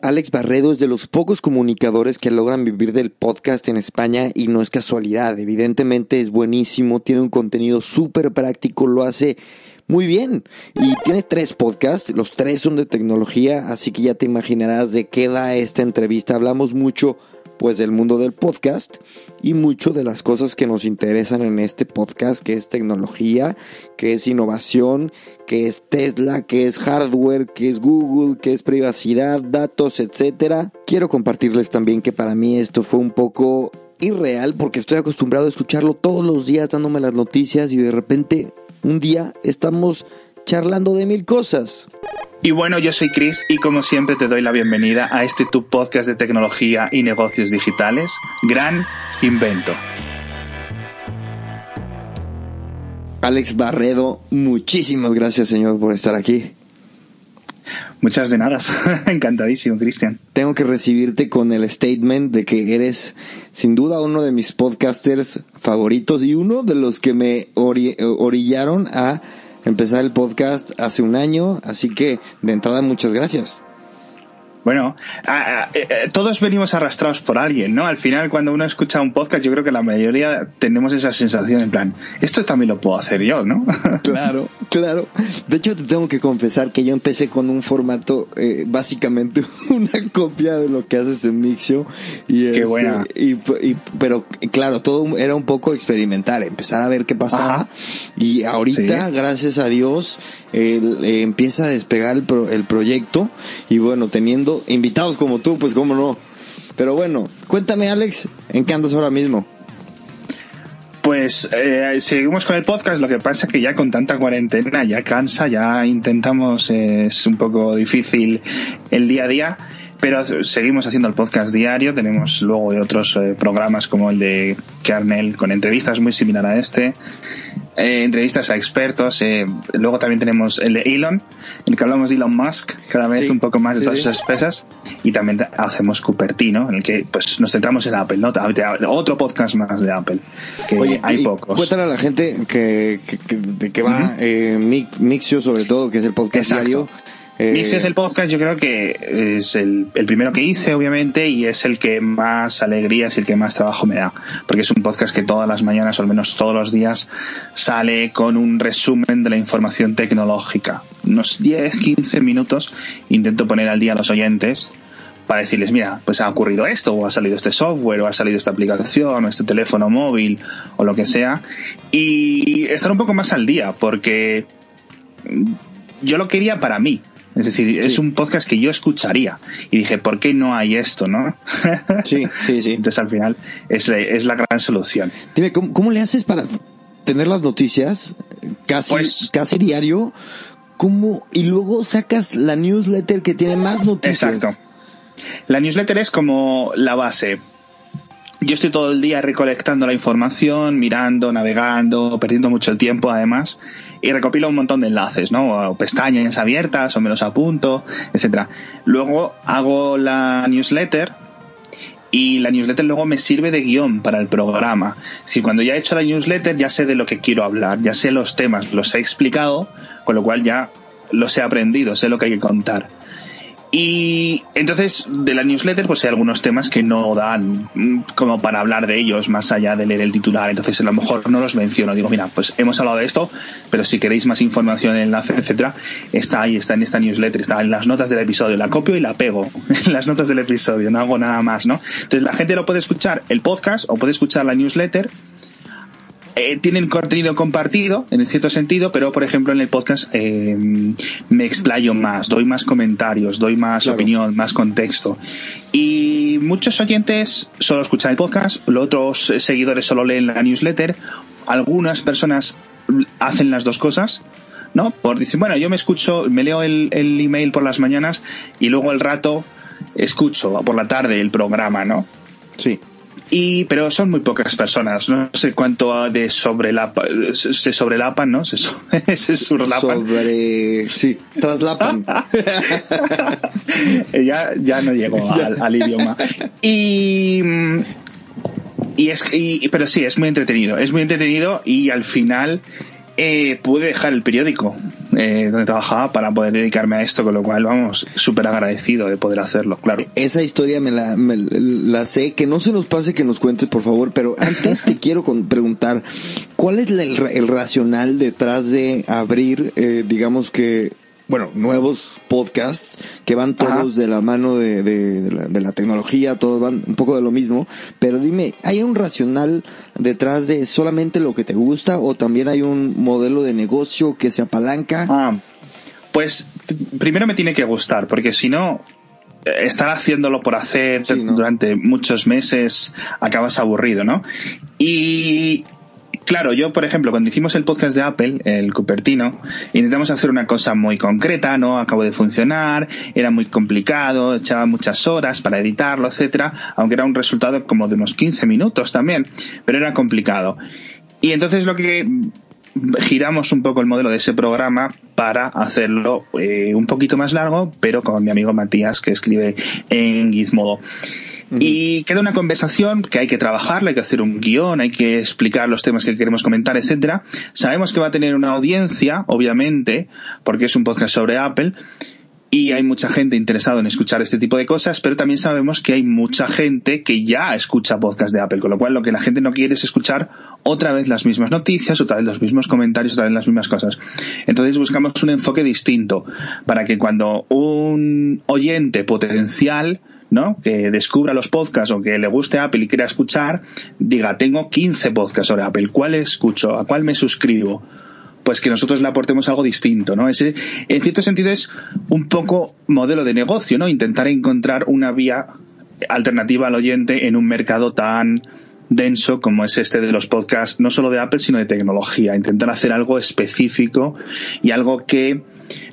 Alex Barredo es de los pocos comunicadores que logran vivir del podcast en España y no es casualidad. Evidentemente es buenísimo, tiene un contenido súper práctico, lo hace muy bien. Y tiene tres podcasts, los tres son de tecnología, así que ya te imaginarás de qué da esta entrevista. Hablamos mucho pues del mundo del podcast y mucho de las cosas que nos interesan en este podcast, que es tecnología, que es innovación, que es Tesla, que es hardware, que es Google, que es privacidad, datos, etcétera. Quiero compartirles también que para mí esto fue un poco irreal porque estoy acostumbrado a escucharlo todos los días dándome las noticias y de repente un día estamos charlando de mil cosas. Y bueno, yo soy Chris y como siempre te doy la bienvenida a este tu podcast de tecnología y negocios digitales, Gran Invento. Alex Barredo, muchísimas gracias señor por estar aquí. Muchas de nada, encantadísimo, Cristian. Tengo que recibirte con el statement de que eres sin duda uno de mis podcasters favoritos y uno de los que me orillaron a empezar el podcast hace un año, así que de entrada muchas gracias. Bueno, eh, eh, todos venimos arrastrados por alguien, ¿no? Al final, cuando uno escucha un podcast, yo creo que la mayoría tenemos esa sensación en plan, esto también lo puedo hacer yo, ¿no? Claro, claro. De hecho, te tengo que confesar que yo empecé con un formato, eh, básicamente una copia de lo que haces en Mixio. Y Qué buena. Y, pero claro, todo era un poco experimentar, empezar a ver qué pasaba. Y ahorita, gracias a Dios, empieza a despegar el, el proyecto. Y bueno, teniendo invitados como tú, pues cómo no. Pero bueno, cuéntame Alex, ¿en qué andas ahora mismo? Pues eh, seguimos con el podcast, lo que pasa es que ya con tanta cuarentena ya cansa, ya intentamos, es un poco difícil el día a día, pero seguimos haciendo el podcast diario, tenemos luego otros eh, programas como el de Kernel con entrevistas muy similar a este, eh, entrevistas a expertos. Eh, luego también tenemos el de Elon, en el que hablamos de Elon Musk, cada vez un poco más de todas esas pesas. Y también hacemos Cupertino, en el que pues nos centramos en Apple, ¿no? Otro podcast más de Apple, que hay pocos. Cuéntale a la gente que, que va eh, Mixio, sobre todo, que es el podcast diario eh, es el podcast, yo creo que es el, primero que hice, obviamente, y es el que más alegría, es el que más trabajo me da. Porque es un podcast que todas las mañanas, o al menos todos los días, sale con un resumen de la información tecnológica. Unos 10, 15 minutos intento poner al día a los oyentes para decirles, mira, pues ha ocurrido esto, o ha salido este software, o ha salido esta aplicación, o este teléfono móvil, o lo que sea. Y estar un poco más al día, porque yo lo quería para mí. Es decir, es un podcast que yo escucharía. Y dije, ¿por qué no hay esto, no? Sí, sí, sí. Entonces al final es, es la gran solución. Dime, ¿cómo, le haces para tener las noticias casi, pues casi diario? ¿Cómo? Y luego sacas la newsletter que tiene más noticias. Exacto. La newsletter es como la base. Yo estoy todo el día recolectando la información, mirando, navegando, perdiendo mucho el tiempo además y recopilo un montón de enlaces, ¿no? O pestañas abiertas o me los apunto, etcétera. Luego hago la newsletter y la newsletter luego me sirve de guion para el programa. Si cuando ya he hecho la newsletter ya sé de lo que quiero hablar, ya sé los temas, los he explicado, con lo cual ya los he aprendido, sé lo que hay que contar. Y entonces de la newsletter pues hay algunos temas que no dan mm, como para hablar de ellos más allá de leer el titular, entonces a lo mejor no los menciono, digo mira pues hemos hablado de esto, pero si queréis más información, enlace, etcétera, está ahí, está en esta newsletter, está en las notas del episodio, la copio y la pego en las notas del episodio, no hago nada más, ¿no? Entonces la gente lo puede escuchar el podcast o puede escuchar la newsletter eh, tienen contenido compartido en cierto sentido, pero por ejemplo en el podcast eh, me explayo más, doy más comentarios, doy más opinión, más contexto. Y muchos oyentes solo escuchan el podcast, los otros seguidores solo leen la newsletter, algunas personas hacen las dos cosas ¿no? Por decir, bueno, yo me escucho, me leo el, el email por las mañanas y luego el rato escucho por la tarde el programa, ¿no? Sí. Y, pero son muy pocas personas, no sé cuánto de sobre la se sobrelapan, ¿no? Se, so, se surlapan. Sobre, sí, traslapan. ya, ya no llego al, al idioma. Y, y es, y, pero sí, es muy entretenido, es muy entretenido y al final eh, pude dejar el periódico eh, donde trabajaba para poder dedicarme a esto, con lo cual, vamos, súper agradecido de poder hacerlo, claro. Esa historia me la, me la sé, que no se nos pase que nos cuentes, por favor, pero antes te quiero preguntar, ¿cuál es el, el racional detrás de abrir, eh, digamos que, bueno, nuevos podcasts que van todos Ajá. de la mano de, de, de, la, de, la, tecnología, todos van un poco de lo mismo, pero dime, ¿hay un racional detrás de solamente lo que te gusta o también hay un modelo de negocio que se apalanca? Ah, pues primero me tiene que gustar, porque si no, estar haciéndolo por hacer sí, ¿no? durante muchos meses acabas aburrido, ¿no? Y Claro, yo, por ejemplo, cuando hicimos el podcast de Apple, el Cupertino, intentamos hacer una cosa muy concreta, no acabó de funcionar, era muy complicado, echaba muchas horas para editarlo, etcétera, aunque era un resultado como de unos 15 minutos también, pero era complicado. Y entonces lo que giramos un poco el modelo de ese programa para hacerlo eh, un poquito más largo, pero con mi amigo Matías que escribe en Gizmodo. Y queda una conversación que hay que trabajarla, hay que hacer un guion, hay que explicar los temas que queremos comentar, etcétera. Sabemos que va a tener una audiencia, obviamente, porque es un podcast sobre Apple, y hay mucha gente interesada en escuchar este tipo de cosas, pero también sabemos que hay mucha gente que ya escucha podcast de Apple, con lo cual lo que la gente no quiere es escuchar otra vez las mismas noticias, otra vez los mismos comentarios, otra vez las mismas cosas. Entonces buscamos un enfoque distinto para que cuando un oyente potencial ¿no? Que descubra los podcasts o que le guste Apple y quiera escuchar, diga, tengo 15 podcasts sobre Apple, ¿cuál escucho? ¿A cuál me suscribo? Pues que nosotros le aportemos algo distinto, ¿no? Ese, en cierto sentido es un poco modelo de negocio, ¿no? Intentar encontrar una vía alternativa al oyente en un mercado tan denso como es este de los podcasts, no solo de Apple, sino de tecnología. Intentar hacer algo específico y algo que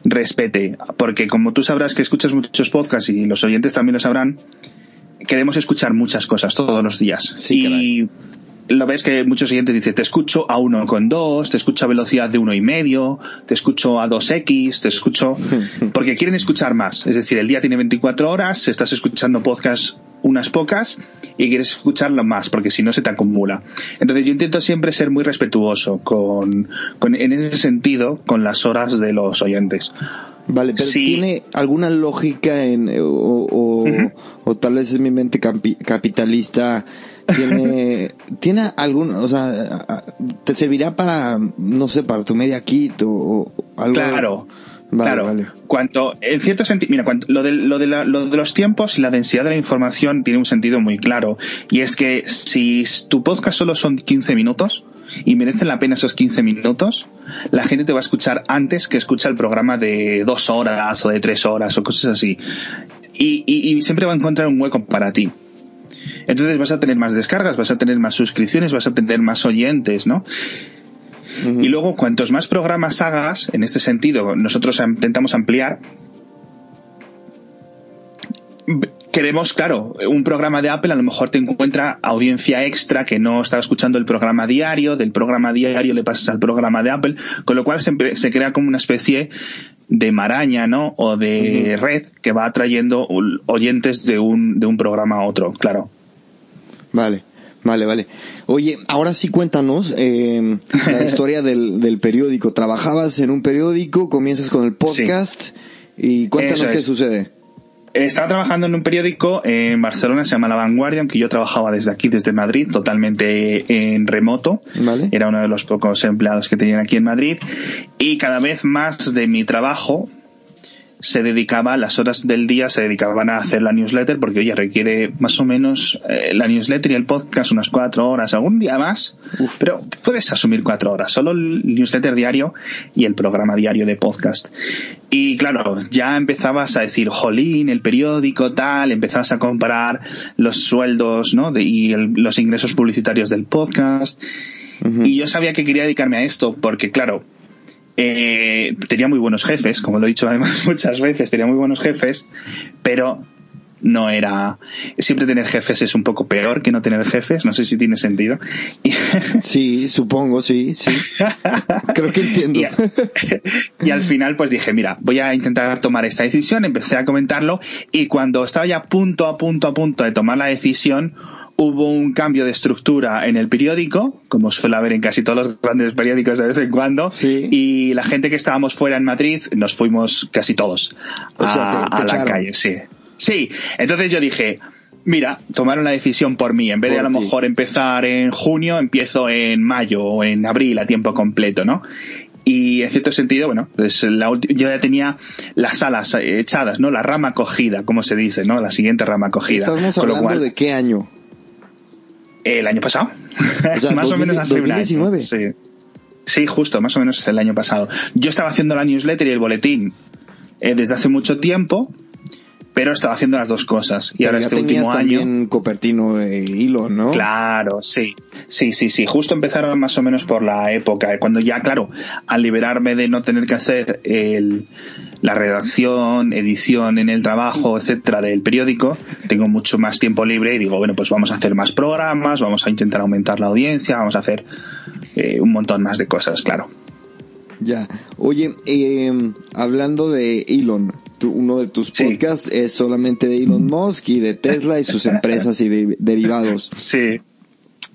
respete, porque como tú sabrás que escuchas muchos podcasts y los oyentes también lo sabrán, queremos escuchar muchas cosas todos los días. Sí, y lo ves que muchos oyentes dicen, te escucho a uno con dos, te escucho a velocidad de uno y medio, te escucho a 2x, te escucho, porque quieren escuchar más. Es decir, el día tiene 24 horas, estás escuchando podcasts unas pocas y quieres escucharlo más, porque si no se te acumula. Entonces yo intento siempre ser muy respetuoso con, con en ese sentido, con las horas de los oyentes. Vale, pero sí. ¿tiene alguna lógica en, o, o, uh -huh. o tal vez es mi mente capi capitalista? tiene tiene algún o sea te servirá para no sé para tu media kit o, o algo claro Vale, claro, vale. cuanto, en cierto sentido, mira, cuanto, lo, de, lo, de la, lo de los tiempos y la densidad de la información tiene un sentido muy claro. Y es que si tu podcast solo son 15 minutos y merecen la pena esos 15 minutos, la gente te va a escuchar antes que escucha el programa de dos horas o de tres horas o cosas así. Y, y, y siempre va a encontrar un hueco para ti. Entonces vas a tener más descargas, vas a tener más suscripciones, vas a tener más oyentes, ¿no? Uh -huh. Y luego, cuantos más programas hagas, en este sentido, nosotros intentamos ampliar. Queremos, claro, un programa de Apple a lo mejor te encuentra audiencia extra que no estaba escuchando el programa diario, del programa diario le pasas al programa de Apple, con lo cual se, se crea como una especie de maraña, ¿no? O de uh -huh. red que va atrayendo oyentes de un, de un programa a otro, claro. Vale. Vale, vale. Oye, ahora sí cuéntanos eh, la historia del, del, periódico. Trabajabas en un periódico, comienzas con el podcast sí. y cuéntanos qué sucede. Estaba trabajando en un periódico en Barcelona, se llama La Vanguardia, aunque yo trabajaba desde aquí, desde Madrid, totalmente en remoto. Vale. Era uno de los pocos empleados que tenían aquí en Madrid. Y cada vez más de mi trabajo se dedicaba, las horas del día se dedicaban a hacer la newsletter, porque oye, requiere más o menos eh, la newsletter y el podcast unas cuatro horas, algún día más, Uf. pero puedes asumir cuatro horas, solo el newsletter diario y el programa diario de podcast. Y claro, ya empezabas a decir, jolín, el periódico, tal, empezabas a comparar los sueldos, ¿no? De, y el, los ingresos publicitarios del podcast. Uh -huh. Y yo sabía que quería dedicarme a esto, porque claro, eh, tenía muy buenos jefes, como lo he dicho además muchas veces, tenía muy buenos jefes, pero no era siempre tener jefes es un poco peor que no tener jefes no sé si tiene sentido. Sí supongo sí sí. Creo que entiendo. Y, al final pues dije mira voy a intentar tomar esta decisión empecé a comentarlo y cuando estaba ya punto a punto a punto de tomar la decisión hubo un cambio de estructura en el periódico, como suele haber en casi todos los grandes periódicos de vez en cuando, y la gente que estábamos fuera en Madrid nos fuimos casi todos a la calle, sí. Sí, entonces yo dije, mira, tomaron la decisión por mí. En vez de a lo mejor empezar en junio, empiezo en mayo o en abril a tiempo completo, ¿no? Y en cierto sentido, bueno, pues la yo ya tenía las alas echadas, ¿no? La rama cogida, como se dice, ¿no? La siguiente rama cogida. ¿Estamos hablando de qué año? El año pasado. O sea, más o menos hace 2019. Sí. sí, justo, más o menos el año pasado. Yo estaba haciendo la newsletter y el boletín eh, desde hace mucho tiempo pero estaba haciendo las dos cosas. Y ahora este último año. Copertino e hilo, ¿no? Claro, sí. Sí, sí, sí. Justo empezaron más o menos por la época, cuando ya, claro, al liberarme de no tener que hacer el, la redacción, edición en el trabajo, etcétera, del periódico, tengo mucho más tiempo libre y digo, bueno, pues vamos a hacer más programas, vamos a intentar aumentar la audiencia, vamos a hacer eh, un montón más de cosas, claro. Ya. Oye, eh, hablando de Elon, uno de tus podcasts es solamente de Elon Musk y de Tesla y sus empresas y derivados. Sí.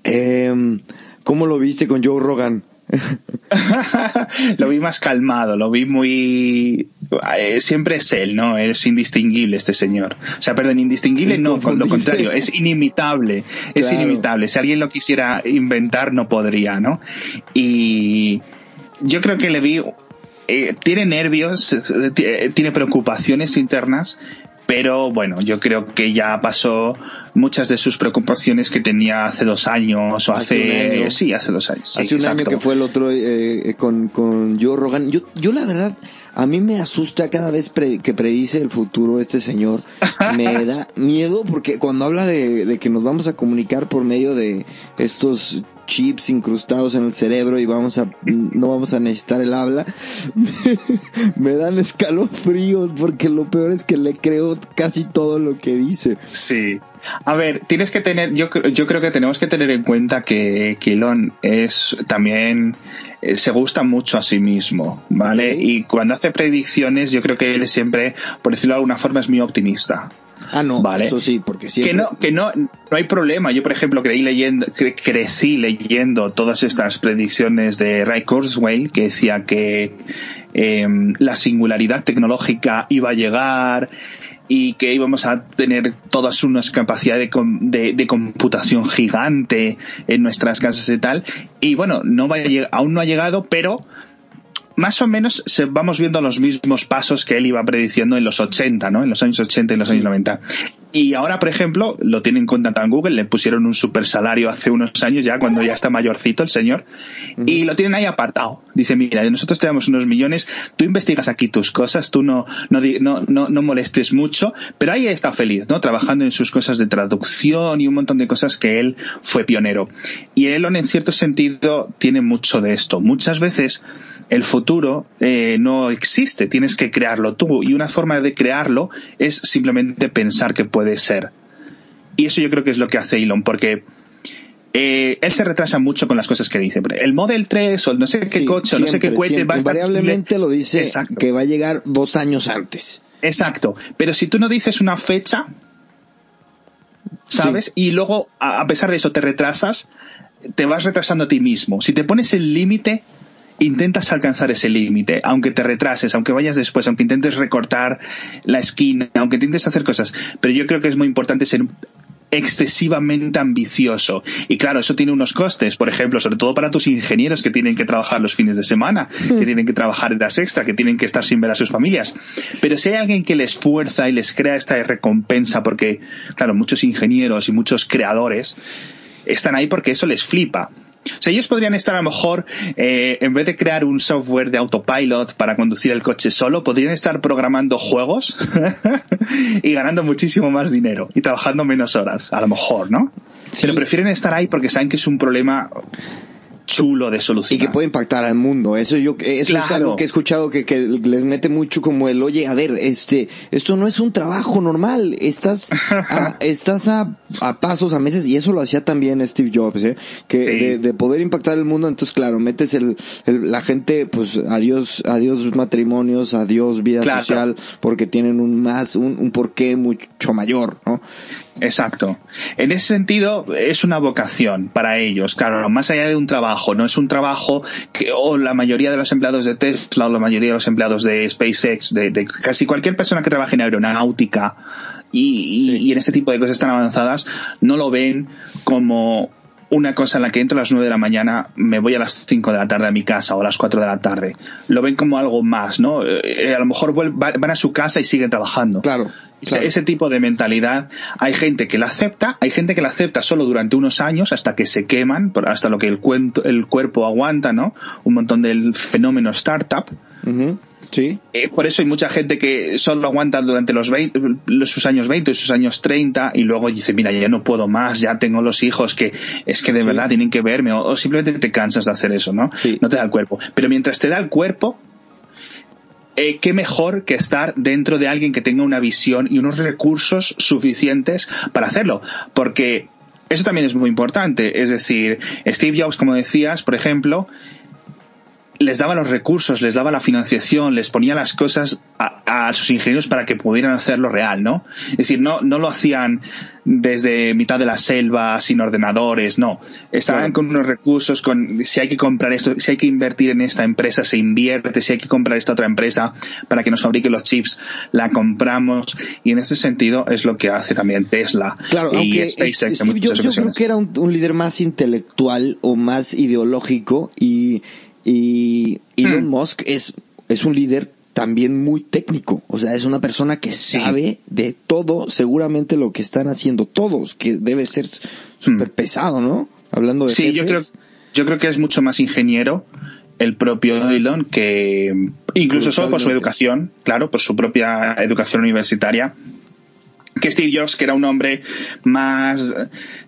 Eh, ¿Cómo lo viste con Joe Rogan? lo vi más calmado, lo vi muy... Eh, siempre es él, ¿no? Es indistinguible este señor. O sea, perdón, indistinguible no, con lo contrario, es inimitable, es inimitable. Si alguien lo quisiera inventar, no podría, ¿no? Y yo creo que le vi eh, tiene nervios, eh, tiene preocupaciones internas, pero bueno, yo creo que ya pasó muchas de sus preocupaciones que tenía hace dos años o hace, sí, hace dos años. hace un año que fue el otro eh, con, con Joe Rogan. Yo, yo la verdad, a mí me asusta cada vez que predice el futuro este señor. Me da miedo porque cuando habla de, de, que nos vamos a comunicar por medio de estos chips incrustados en el cerebro y vamos a no vamos a necesitar el habla me dan escalofríos porque lo peor es que le creo casi todo lo que dice sí a ver, tienes que tener, yo, yo creo que tenemos que tener en cuenta que, Elon es también eh, se gusta mucho a sí mismo, ¿vale? Y cuando hace predicciones, yo creo que él siempre, por decirlo de alguna forma, es muy optimista. Ah, no, vale. eso sí, porque siempre... Que no, que no, no hay problema. Yo, por ejemplo, creí leyendo, crecí leyendo todas estas predicciones de Ray Kurzweil, que decía que em, la singularidad tecnológica iba a llegar y que íbamos a tener todas unas capacidades de, de, computación gigante en nuestras casas y tal. Y bueno, no va aún no ha llegado, pero más o menos se, vamos viendo los mismos pasos que él iba prediciendo en los 80, ¿no? En los años 80 y los años 90. Y ahora, por ejemplo, lo tienen en cuenta en Google, le pusieron un super salario hace unos años ya, cuando ya está mayorcito el señor, y lo tienen ahí apartado. Dice, mira, nosotros te damos unos millones, tú investigas aquí tus cosas, tú no, no, no, no, molestes mucho, pero ahí está feliz, ¿no? Trabajando en sus cosas de traducción y un montón de cosas que él fue pionero. Y Elon, en cierto sentido, tiene mucho de esto. Muchas veces, el futuro eh, no existe, tienes que crearlo tú. Y una forma de crearlo es simplemente pensar que puede ser. Y eso yo creo que es lo que hace Elon, porque eh, él se retrasa mucho con las cosas que dice. El Model 3 o no sé qué coche o no sé qué cohete va a estar... Invariablemente lo dice que va a llegar dos años antes. Exacto. Pero si tú no dices una fecha, ¿sabes? Y luego, a pesar de eso, te retrasas, te vas retrasando a ti mismo. Si te pones el límite, intentas alcanzar ese límite, aunque te retrases, aunque vayas después, aunque intentes recortar la esquina, aunque intentes hacer cosas. Pero yo creo que es muy importante ser excesivamente ambicioso. Y claro, eso tiene unos costes, por ejemplo, sobre todo para tus ingenieros que tienen que trabajar los fines de semana, que tienen que trabajar en las extra, que tienen que estar sin ver a sus familias. Pero si hay alguien que les fuerza y les crea esta recompensa, porque, claro, muchos ingenieros y muchos creadores están ahí porque eso les flipa. O sea, ellos podrían estar a lo mejor, eh, en vez de crear un software de autopilot para conducir el coche solo, podrían estar programando juegos y ganando muchísimo más dinero y trabajando menos horas, a lo mejor, ¿no? Pero prefieren estar ahí porque saben que es un problema chulo de solucionar. Y que puede impactar al mundo. Eso yo, eso es algo que he escuchado que, que les mete mucho como el, oye, a ver, este, esto no es un trabajo normal. Estás, a, estás a, a, pasos, a meses, y eso lo hacía también Steve Jobs, ¿eh? Que de, de, poder impactar el mundo, entonces claro, metes el, el la gente, pues, adiós, adiós matrimonios, adiós vida social, porque tienen un más, un, un porqué mucho mayor, ¿no? Exacto. En ese sentido, es una vocación para ellos, claro, más allá de un trabajo, no es un trabajo que, o la mayoría de los empleados de Tesla o la mayoría de los empleados de SpaceX, de, de casi cualquier persona que trabaje en aeronáutica y, y, y en este tipo de cosas tan avanzadas, no lo ven como una cosa en la que entro a las 9 de la mañana, me voy a las 5 de la tarde a mi casa o a las 4 de la tarde. Lo ven como algo más, ¿no? Eh, a lo mejor van a su casa y siguen trabajando. Claro. Claro. Ese tipo de mentalidad, hay gente que la acepta, hay gente que la acepta solo durante unos años hasta que se queman, hasta lo que el, cuento, el cuerpo aguanta, ¿no? Un montón del fenómeno startup. Uh -huh. Sí. Eh, por eso hay mucha gente que solo aguanta durante los 20, sus años 20, sus años 30 y luego dice, mira, ya no puedo más, ya tengo los hijos que es que de sí. verdad tienen que verme o, o, simplemente te cansas de hacer eso, ¿no? Sí. No te da el cuerpo. Pero mientras te da el cuerpo, eh, qué mejor que estar dentro de alguien que tenga una visión y unos recursos suficientes para hacerlo. Porque eso también es muy importante. Es decir, Steve Jobs, como decías, por ejemplo, les daba los recursos, les daba la financiación, les ponía las cosas a, a, sus ingenieros para que pudieran hacerlo real, ¿no? Es decir, no, no lo hacían desde mitad de la selva sin ordenadores, no. Estaban claro. con unos recursos, con si hay que comprar esto, si hay que invertir en esta empresa, se invierte, si hay que comprar esta otra empresa para que nos fabrique los chips, la compramos. Y en ese sentido es lo que hace también Tesla claro, y aunque SpaceX. Steve Jobs yo creo que era un, un líder más intelectual o más ideológico y y Elon hmm. Musk es, es un líder también muy técnico, o sea, es una persona que sí. sabe de todo, seguramente lo que están haciendo todos, que debe ser súper hmm. pesado, ¿no? Hablando de Sí, jefes. yo creo yo creo que es mucho más ingeniero el propio Elon que incluso solo por su educación, claro, por su propia educación universitaria que Steve Jobs, que era un hombre más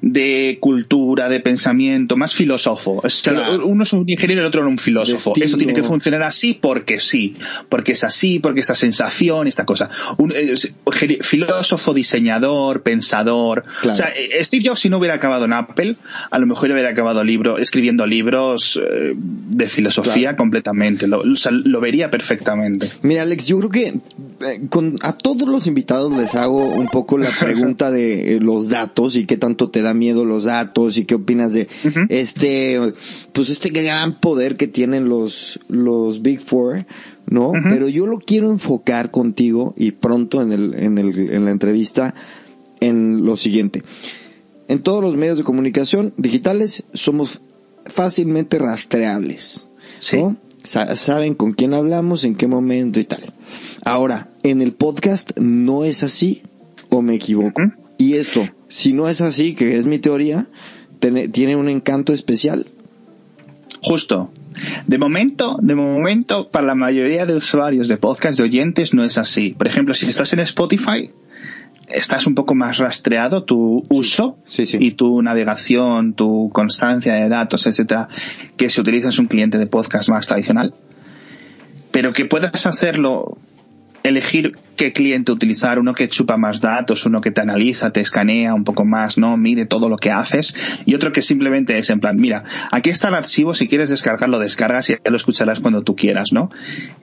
de cultura, de pensamiento, más filósofo. O sea, claro. Uno es un ingeniero y el otro era un filósofo. Eso tiene que funcionar así porque sí. Porque es así, porque esta sensación, esta cosa. Un es, filósofo, diseñador, pensador. Claro. O sea, eh, Steve Jobs, si no hubiera acabado en Apple, a lo mejor hubiera acabado libro, escribiendo libros eh, de filosofía claro. completamente. Lo, o sea, lo vería perfectamente. Mira, Alex, yo creo que eh, con, a todos los invitados les hago un poco la pregunta de eh, los datos y qué tanto te da miedo los datos y qué opinas de uh -huh. este, pues este gran poder que tienen los, los Big Four, ¿no? Uh -huh. Pero yo lo quiero enfocar contigo y pronto en el, en el, en la entrevista en lo siguiente. En todos los medios de comunicación digitales somos fácilmente rastreables, sí. ¿no? Sa saben con quién hablamos, en qué momento y tal. Ahora, en el podcast no es así o me equivoco. Uh -huh. Y esto, si no es así, que es mi teoría, tiene un encanto especial. Justo. De momento, de momento, para la mayoría de usuarios de podcast, de oyentes, no es así. Por ejemplo, si estás en Spotify, estás un poco más rastreado tu uso sí, sí, sí. y tu navegación, tu constancia de datos, etcétera, que si utilizas un cliente de podcast más tradicional. Pero que puedas hacerlo elegir qué cliente utilizar, uno que chupa más datos, uno que te analiza, te escanea un poco más, ¿no? Mide todo lo que haces, y otro que simplemente es en plan, mira, aquí está el archivo, si quieres descargarlo, descargas y ya lo escucharás cuando tú quieras, ¿no?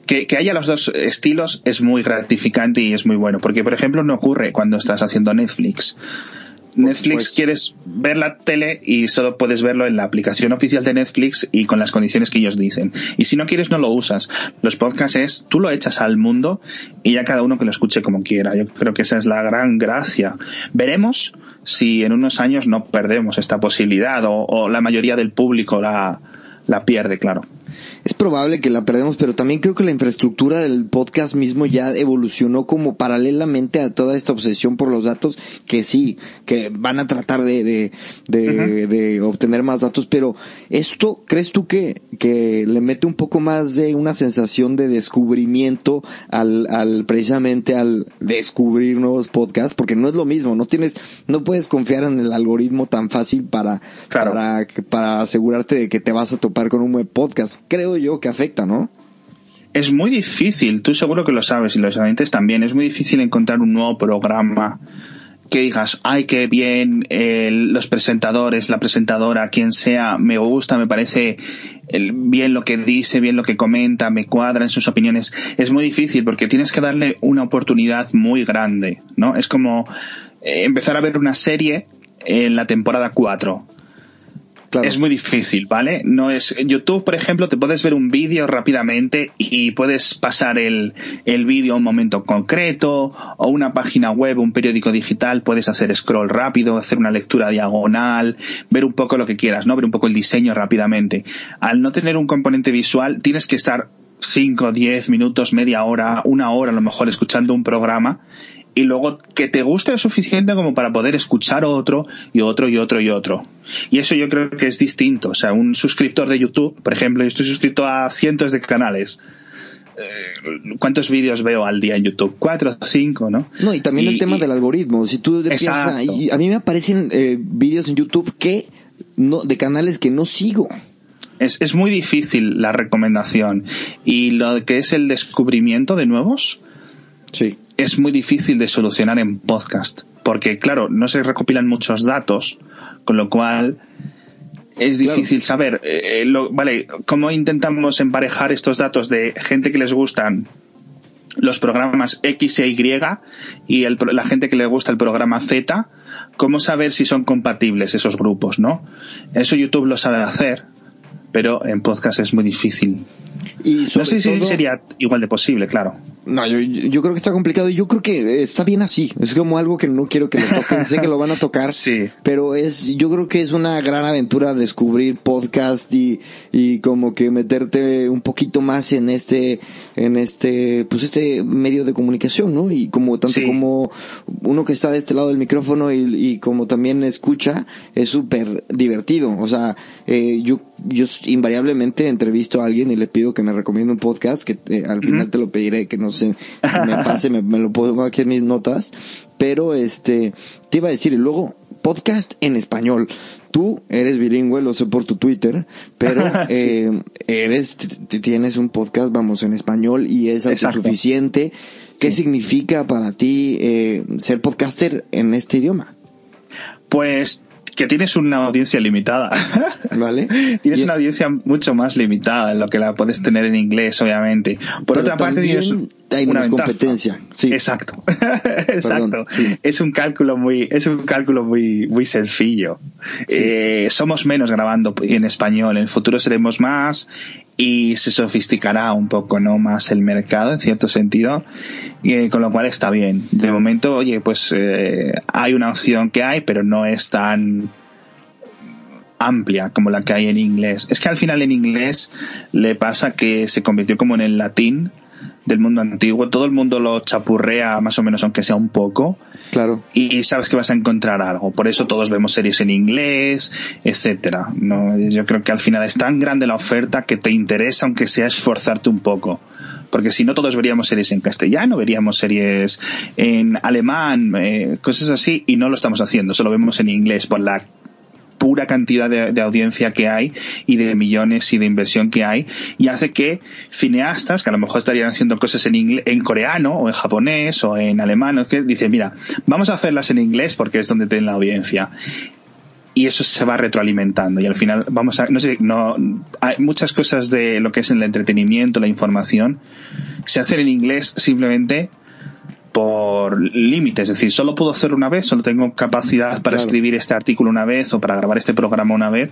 Que, que haya los dos estilos es muy gratificante y es muy bueno, porque por ejemplo no ocurre cuando estás haciendo Netflix. Netflix pues, quieres ver la tele y solo puedes verlo en la aplicación oficial de Netflix y con las condiciones que ellos dicen. Y si no quieres no lo usas. Los podcasts es tú lo echas al mundo y ya cada uno que lo escuche como quiera. Yo creo que esa es la gran gracia. Veremos si en unos años no perdemos esta posibilidad o, o la mayoría del público la, la pierde, claro. Es probable que la perdemos, pero también creo que la infraestructura del podcast mismo ya evolucionó como paralelamente a toda esta obsesión por los datos, que sí, que van a tratar de, de, de, de obtener más datos, pero esto, ¿crees tú que, que le mete un poco más de una sensación de descubrimiento al, al, precisamente al descubrir nuevos podcasts? Porque no es lo mismo, no tienes, no puedes confiar en el algoritmo tan fácil para, para, para asegurarte de que te vas a topar con un buen podcast. Creo yo que afecta, ¿no? Es muy difícil, tú seguro que lo sabes y los oyentes también, es muy difícil encontrar un nuevo programa que digas, ay, qué bien, los presentadores, la presentadora, quien sea, me gusta, me parece bien lo que dice, bien lo que comenta, me cuadra en sus opiniones. Es muy difícil porque tienes que darle una oportunidad muy grande, ¿no? Es como eh, empezar a ver una serie en la temporada 4 es muy difícil, ¿vale? No es YouTube, por ejemplo, te puedes ver un vídeo rápidamente y puedes pasar el, el vídeo a un momento concreto o una página web, un periódico digital, puedes hacer scroll rápido, hacer una lectura diagonal, ver un poco lo que quieras, ¿no? Ver un poco el diseño rápidamente. Al no tener un componente visual, tienes que estar 5, 10 minutos, media hora, una hora a lo mejor escuchando un programa y luego que te guste lo suficiente como para poder escuchar otro y otro y otro y otro. Y eso yo creo que es distinto. O sea, un suscriptor de YouTube, por ejemplo, yo estoy suscrito a cientos de canales. Eh, ¿Cuántos vídeos veo al día en YouTube? Cuatro, cinco, ¿no? No, y también el tema del algoritmo. Si tú a, a, mí me aparecen eh, vídeos en YouTube que no, de canales que no sigo. Es, es muy difícil la recomendación. Y lo que es el descubrimiento de nuevos, Sí. Es muy difícil de solucionar en podcast, porque claro, no se recopilan muchos datos, con lo cual es difícil saber, eh, lo, vale, cómo intentamos emparejar estos datos de gente que les gustan los programas X e Y y el, la gente que le gusta el programa Z, cómo saber si son compatibles esos grupos, ¿no? Eso YouTube lo sabe hacer, pero en podcast es muy difícil. Y no sé si sería igual de posible, claro. No, yo, yo creo que está complicado y yo creo que está bien así. Es como algo que no quiero que lo toquen. sé que lo van a tocar. Sí. Pero es, yo creo que es una gran aventura descubrir podcast y, y como que meterte un poquito más en este, en este, pues este medio de comunicación, ¿no? Y como tanto como uno que está de este lado del micrófono y, y como también escucha, es súper divertido. O sea, eh, yo, yo invariablemente entrevisto a alguien y le pido que me recomiende un podcast que eh, al final te lo pediré que no sé, me pase, me, lo pongo aquí en mis notas, pero este, te iba a decir, y luego, podcast en español. Tú eres bilingüe, lo sé por tu Twitter, pero eh, eres, tienes un podcast, vamos, en español y es autosuficiente. ¿Qué significa para ti eh, ser podcaster en este idioma? Pues que tienes una audiencia limitada. ¿Vale? tienes una audiencia mucho más limitada en lo que la puedes tener en inglés, obviamente. Por otra parte, tienes hay una competencia. Sí. Exacto. Exacto. Es un cálculo muy, es un cálculo muy, muy sencillo. Eh, somos menos grabando en español. En el futuro seremos más y se sofisticará un poco, ¿no? Más el mercado, en cierto sentido. Y, con lo cual está bien. De momento, oye, pues eh, hay una opción que hay, pero no es tan amplia como la que hay en inglés. Es que al final en inglés le pasa que se convirtió como en el latín del mundo antiguo. Todo el mundo lo chapurrea más o menos, aunque sea un poco. Claro. Y sabes que vas a encontrar algo. Por eso todos vemos series en inglés, etcétera. No, yo creo que al final es tan grande la oferta que te interesa, aunque sea esforzarte un poco porque si no todos veríamos series en castellano, veríamos series en alemán, eh, cosas así, y no lo estamos haciendo, solo vemos en inglés por la pura cantidad de, audiencia que hay y de millones y de inversión que hay y hace que cineastas que a lo mejor estarían haciendo cosas en, en coreano o en japonés o en alemán que dicen mira vamos a hacerlas en inglés porque es donde tienen la audiencia y eso se va retroalimentando y al final vamos a no sé no hay muchas cosas de lo que es el entretenimiento la información se hacen en inglés simplemente por límites, es decir, solo puedo hacerlo una vez, solo tengo capacidad para escribir este artículo una vez o para grabar este programa una vez.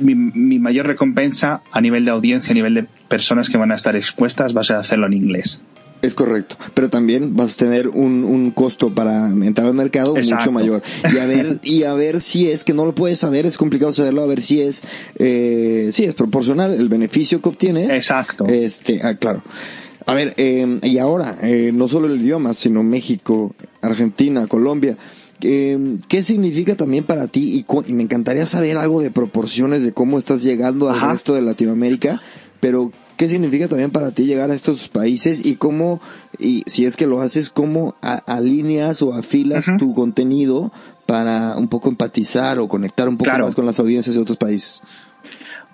mi, mi, mayor recompensa a nivel de audiencia, a nivel de personas que van a estar expuestas, va a ser hacerlo en inglés. Es correcto, pero también vas a tener un, un costo para entrar al mercado mucho mayor. Y a ver, y a ver si es que no lo puedes saber, es complicado saberlo, a ver si es, eh, si es proporcional el beneficio que obtienes. Exacto. Este, ah, claro. A ver, eh, y ahora, eh, no solo el idioma, sino México, Argentina, Colombia. Eh, ¿Qué significa también para ti? Y, me encantaría saber algo de proporciones de cómo estás llegando al resto de Latinoamérica, pero ¿qué significa también para ti llegar a estos países y cómo, y si es que lo haces, cómo alineas o afilas tu contenido para un poco empatizar o conectar un poco más con las audiencias de otros países?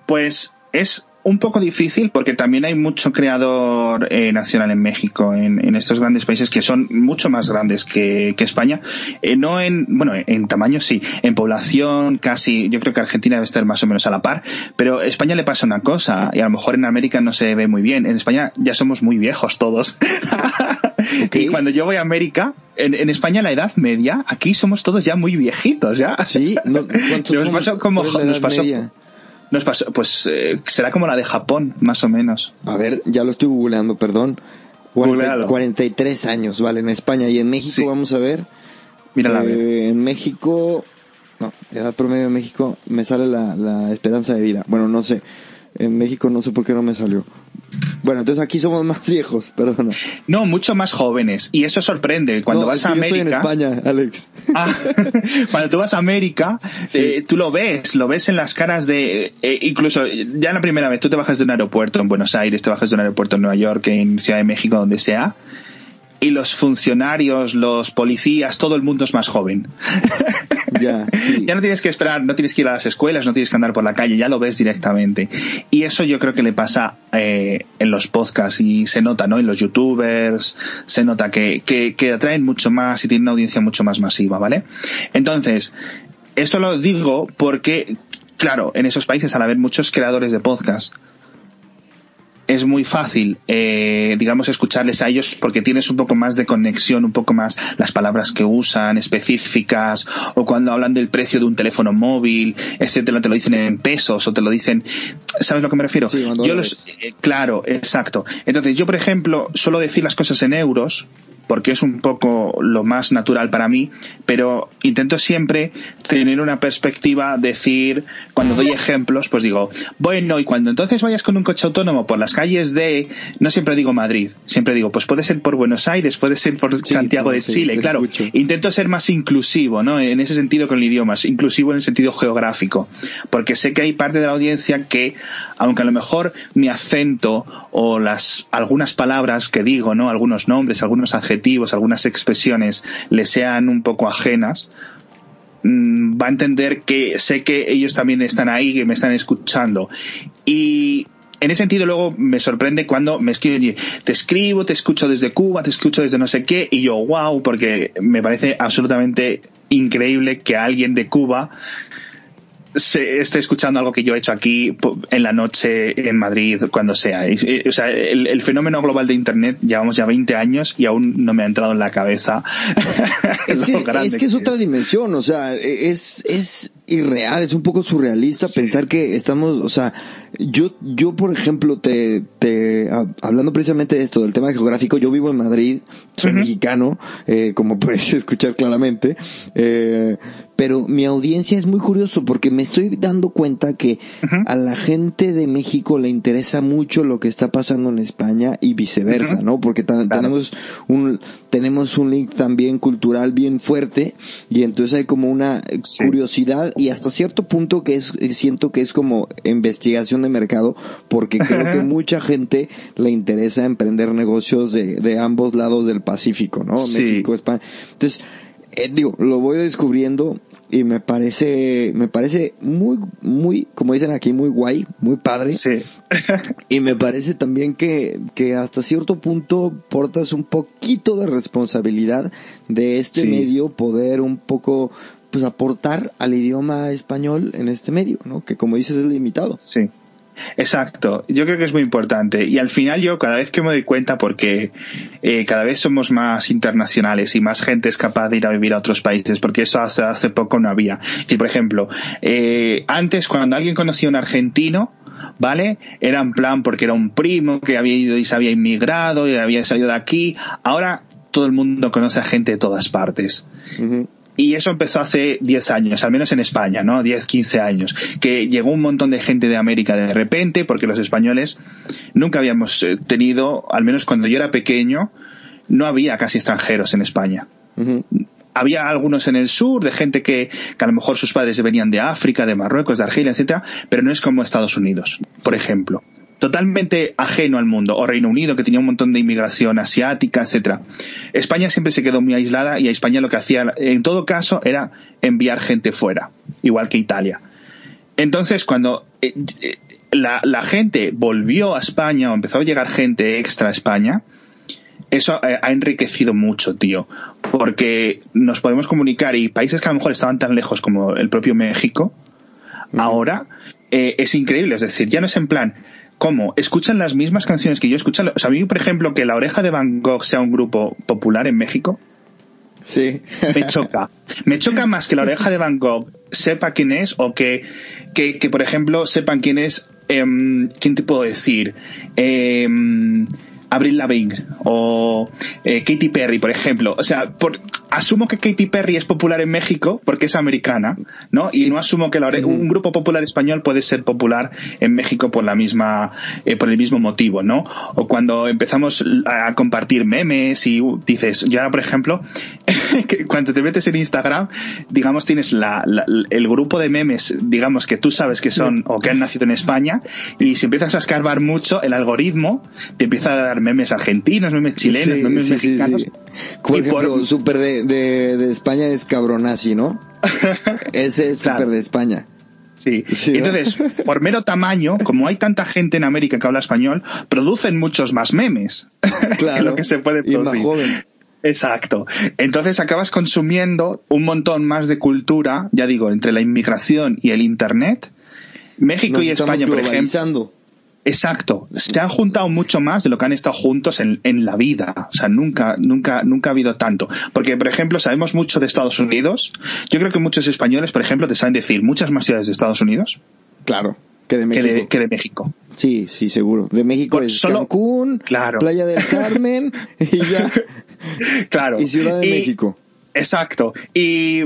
Pues es un poco difícil porque también hay mucho creador eh, nacional en México, en, estos grandes países que son mucho más grandes que, España. Eh, no en, bueno, en tamaño sí, en población casi, yo creo que Argentina debe estar más o menos a la par, pero a España le pasa una cosa y a lo mejor en América no se ve muy bien. En España ya somos muy viejos todos. Y cuando yo voy a América, en, España la edad media, aquí somos todos ya muy viejitos, ¿ya? Sí, no, nos pasó como, nos pasó, nos pasó, pues eh, será como la de Japón, más o menos. A ver, ya lo estoy googleando, perdón. 43 años, vale, en España. Y en México, vamos a ver. Mira eh, En México, no, edad promedio en México, me sale la, la esperanza de vida. Bueno, no sé. En México no sé por qué no me salió. Bueno, entonces aquí somos más viejos, perdona. No, mucho más jóvenes. Y eso sorprende. Cuando vas a América. Yo estoy en España, Alex. Ah, cuando tú vas a América, eh, tú lo ves, lo ves en las caras de. Eh, incluso ya la primera vez, tú te bajas de un aeropuerto en Buenos Aires, te bajas de un aeropuerto en Nueva York, en Ciudad de México, donde sea y los funcionarios, los policías, todo el mundo es más joven. Ya, ya no tienes que esperar, no tienes que ir a las escuelas, no tienes que andar por la calle, ya lo ves directamente. Y eso yo creo que le pasa eh, en los podcasts y se nota, ¿no? En los youtubers, se nota que, que, que atraen mucho más y tienen una audiencia mucho más masiva, ¿vale? Entonces, esto lo digo porque, claro, en esos países al haber muchos creadores de podcast, es muy fácil, eh, digamos, escucharles a ellos porque tienes un poco más de conexión, un poco más las palabras que usan específicas o cuando hablan del precio de un teléfono móvil, etcétera, te lo dicen en pesos o te lo dicen, ¿sabes a lo que me refiero? yo los, eh, claro, exacto. Entonces, yo, por ejemplo, suelo decir las cosas en euros porque es un poco lo más natural para mí, pero intento siempre tener una perspectiva, decir, cuando doy ejemplos, pues digo, bueno, y cuando entonces vayas con un coche autónomo por las calles de, no siempre digo Madrid, siempre digo, pues puede ser por Buenos Aires, puede ser por Santiago de Chile, claro, intento ser más inclusivo, ¿no? En ese sentido con el idioma, inclusivo en el sentido geográfico, porque sé que hay parte de la audiencia que, aunque a lo mejor mi acento o las, algunas palabras que digo, ¿no? Algunos nombres, algunos adjetivos, algunas expresiones le sean un poco ajenas, mm, va a entender que sé que ellos también están ahí, que me están escuchando. Y en ese sentido luego me sorprende cuando me escriben, te escribo, te escucho desde Cuba, te escucho desde no sé qué, y yo, wow, porque me parece absolutamente increíble que alguien de Cuba se esté escuchando algo que yo he hecho aquí en la noche en Madrid, cuando sea. O sea, el, fenómeno global de Internet llevamos ya 20 años y aún no me ha entrado en la cabeza. Es que, es, que es otra dimensión, o sea, es, es irreal, es un poco surrealista pensar que estamos, o sea, yo, yo por ejemplo, te, te, hablando precisamente de esto, del tema geográfico, yo vivo en Madrid, soy mexicano, eh, como puedes escuchar claramente, eh, pero mi audiencia es muy curioso porque me estoy dando cuenta que a la gente de México le interesa mucho lo que está pasando en España y viceversa, ¿no? Porque tenemos un tenemos un link también cultural bien fuerte y entonces hay como una curiosidad y hasta cierto punto que es siento que es como investigación de mercado porque creo que mucha gente le interesa emprender negocios de, de ambos lados del Pacífico, ¿no? México, España. Entonces, eh, digo, lo voy descubriendo y me parece, me parece muy, muy, como dicen aquí, muy guay, muy padre. Sí. y me parece también que, que hasta cierto punto portas un poquito de responsabilidad de este medio poder un poco, pues aportar al idioma español en este medio, ¿no? Que como dices es limitado. Sí. Exacto, yo creo que es muy importante. Y al final yo cada vez que me doy cuenta, porque eh, cada vez somos más internacionales y más gente es capaz de ir a vivir a otros países, porque eso hace, hace poco no había. Y por ejemplo, eh, antes cuando alguien conocía a un argentino, ¿vale? Era en plan porque era un primo que había ido y se había inmigrado y había salido de aquí. Ahora todo el mundo conoce a gente de todas partes. Y eso empezó hace 10 años, al menos en España, ¿no? 10, 15 años. Que llegó un montón de gente de América de repente, porque los españoles nunca habíamos eh, tenido, al menos cuando yo era pequeño, no había casi extranjeros en España. Había algunos en el sur, de gente que, que, a lo mejor sus padres venían de África, de Marruecos, de Argelia, etcétera, pero no es como Estados Unidos, por ejemplo totalmente ajeno al mundo, o Reino Unido, que tenía un montón de inmigración asiática, etcétera. España siempre se quedó muy aislada y a España lo que hacía, en todo caso, era enviar gente fuera, igual que Italia. Entonces, cuando eh, eh, la, la, gente volvió a España o empezó a llegar gente extra a España, eso eh, ha enriquecido mucho, tío, porque nos podemos comunicar y países que a lo mejor estaban tan lejos como el propio México, ahora es increíble, es decir, ya no es en plan, ¿Cómo? Escuchan las mismas canciones que yo escucho. O sea, a mí, por ejemplo, que La Oreja de Van Gogh sea un grupo popular en México. Sí. Me choca. Me choca más que La Oreja de Van Gogh sepa quién es o que, que, que por ejemplo, sepan quién es. Eh, ¿Quién te puedo decir? Eh, Avril Lavigne o eh, Katy Perry, por ejemplo. O sea, por, asumo que Katy Perry es popular en México porque es americana, ¿no? Y no asumo que la, un grupo popular español puede ser popular en México por la misma, eh, por el mismo motivo, ¿no? O cuando empezamos a compartir memes y uh, dices, yo ahora, por ejemplo, que cuando te metes en Instagram, digamos, tienes la, el grupo de memes, digamos, que tú sabes que son o que han nacido en España y si empiezas a escarbar mucho, el algoritmo te empieza a dar memes argentinos, memes chilenos, memes mexicanos. Por ejemplo, súper de, de, España es cabronazi, ¿no? Ese es súper de España. Sí. Entonces, por mero tamaño, como hay tanta gente en América que habla español, producen muchos más memes claro, que lo que se puede producir. joven. Exacto. Entonces acabas consumiendo un montón más de cultura, ya digo, entre la inmigración y el Internet. México y España, por ejemplo. Exacto. Se han juntado mucho más de lo que han estado juntos en, en, la vida. O sea, nunca, nunca, nunca ha habido tanto. Porque, por ejemplo, sabemos mucho de Estados Unidos. Yo creo que muchos españoles, por ejemplo, te saben decir muchas más ciudades de Estados Unidos. Claro. Que de México. Que de, México. Sí, sí, seguro. De México es solo, Cancún, claro. Playa del Carmen y ya. claro. Y Ciudad de México. Exacto. Y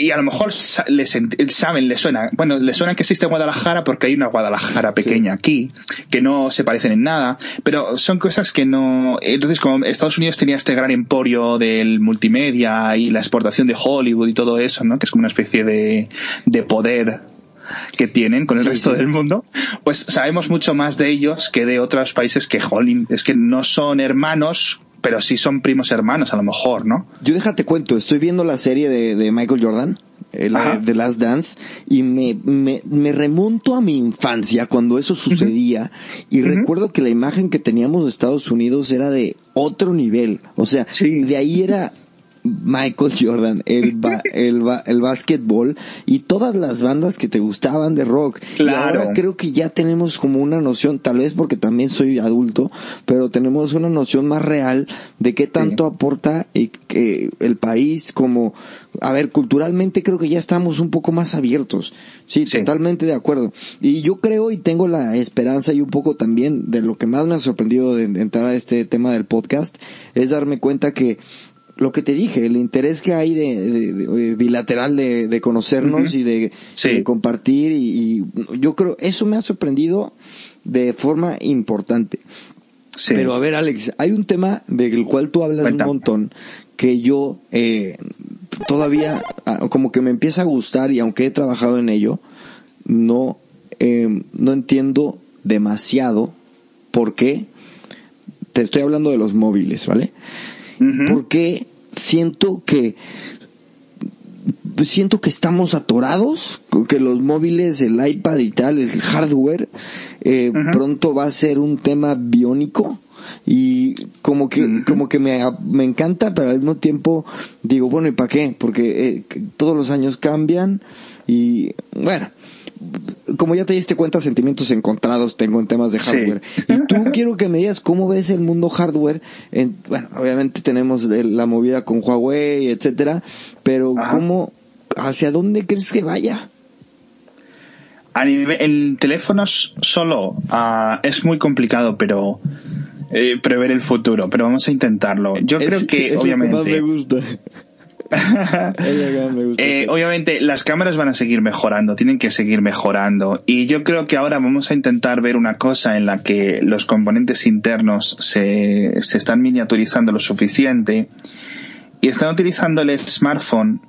y a lo mejor les saben, les suena, bueno, les suena que existe Guadalajara porque hay una Guadalajara pequeña aquí, que no se parecen en nada, pero son cosas que no, entonces como Estados Unidos tenía este gran emporio del multimedia y la exportación de Hollywood y todo eso, ¿no? Que es como una especie de, de poder que tienen con el resto del mundo, pues sabemos mucho más de ellos que de otros países que, jolín, es que no son hermanos pero sí son primos hermanos a lo mejor, ¿no? Yo déjate cuento, estoy viendo la serie de, de Michael Jordan, el, The Last Dance, y me, me, me, remonto a mi infancia cuando eso sucedía, y recuerdo que la imagen que teníamos de Estados Unidos era de otro nivel, o sea, de ahí era Michael Jordan, el, el, el básquetbol y todas las bandas que te gustaban de rock. Claro. ahora creo que ya tenemos como una noción, tal vez porque también soy adulto, pero tenemos una noción más real de qué tanto aporta y, el país como, a ver, culturalmente creo que ya estamos un poco más abiertos. Sí, totalmente de acuerdo. Y yo creo y tengo la esperanza y un poco también de lo que más me ha sorprendido de entrar a este tema del podcast es darme cuenta que lo que te dije, el interés que hay de, bilateral de, conocernos y de, compartir y, yo creo eso me ha sorprendido de forma importante. Pero a ver, Alex, hay un tema del cual tú hablas un montón que yo eh, todavía ah, como que me empieza a gustar y aunque he trabajado en ello, no, eh, no entiendo demasiado por qué. Te estoy hablando de los móviles, ¿vale? Porque siento que siento que estamos atorados, que los móviles, el iPad y tal, el hardware, eh, pronto va a ser un tema biónico y como que como que me, me encanta pero al mismo tiempo digo bueno y para qué porque eh, todos los años cambian y bueno como ya te diste cuenta, sentimientos encontrados tengo en temas de hardware. Y tú quiero que me digas cómo ves el mundo hardware. En, bueno, obviamente tenemos la movida con Huawei, etcétera, pero cómo, hacia dónde crees que vaya? A nivel, en teléfonos solo ah, es muy complicado, pero eh, prever el futuro, pero vamos a intentarlo. Yo Es- creo que es lo obviamente más me gusta. Me gusta, Eh, obviamente las cámaras van a seguir mejorando, tienen que seguir mejorando y yo creo que ahora vamos a intentar ver una cosa en la que los componentes internos se, se están miniaturizando lo suficiente y están utilizando el smartphone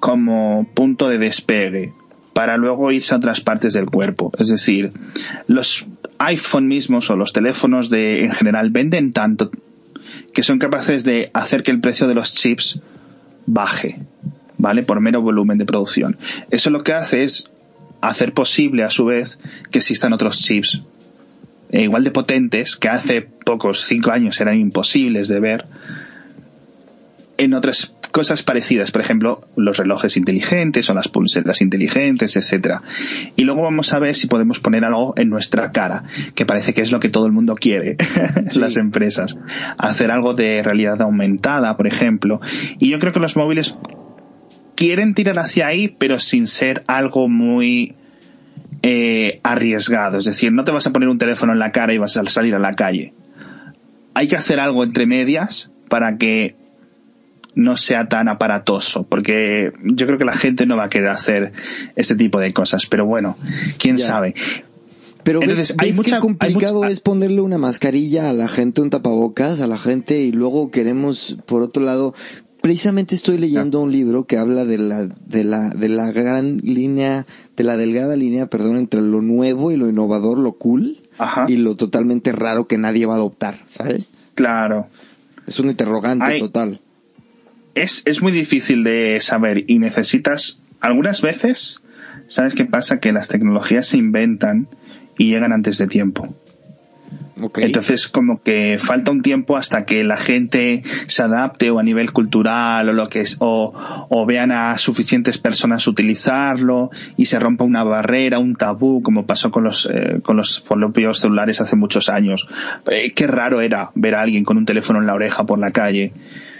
como punto de despegue para luego irse a otras partes del cuerpo. Es decir, los iPhone mismos o los teléfonos de en general venden tanto que son capaces de hacer que el precio de los chips baje, ¿vale? Por mero volumen de producción. Eso lo que hace es hacer posible a su vez que existan otros chips eh, igual de potentes que hace pocos cinco años eran imposibles de ver en otras cosas parecidas, por ejemplo, los relojes inteligentes o las pulseras inteligentes, etcétera. Y luego vamos a ver si podemos poner algo en nuestra cara, que parece que es lo que todo el mundo quiere, las empresas. Hacer algo de realidad aumentada, por ejemplo. Y yo creo que los móviles quieren tirar hacia ahí, pero sin ser algo muy eh, arriesgado. Es decir, no te vas a poner un teléfono en la cara y vas a salir a la calle. Hay que hacer algo entre medias para que no sea tan aparatoso, porque yo creo que la gente no va a querer hacer este tipo de cosas, pero bueno, quién Ya. sabe. Pero Entonces, hay mucha- complicado mucha- es ponerle una mascarilla a la gente, un tapabocas a la gente y luego queremos, por otro lado, precisamente estoy leyendo un libro que habla de la, de la, de la gran línea, de la delgada línea, perdón, entre lo nuevo y lo innovador, lo cool Ajá. y lo totalmente raro que nadie va a adoptar, ¿sabes? Claro. Es un interrogante Hay- total. Es, es muy difícil de saber y necesitas, algunas veces, ¿sabes qué pasa? Que las tecnologías se inventan y llegan antes de tiempo. Entonces, como que falta un tiempo hasta que la gente se adapte o a nivel cultural o lo que es, o, o vean a suficientes personas utilizarlo y se rompa una barrera, un tabú, como pasó con los, eh, con los propios celulares hace muchos años. Eh, qué raro era ver a alguien con un teléfono en la oreja por la calle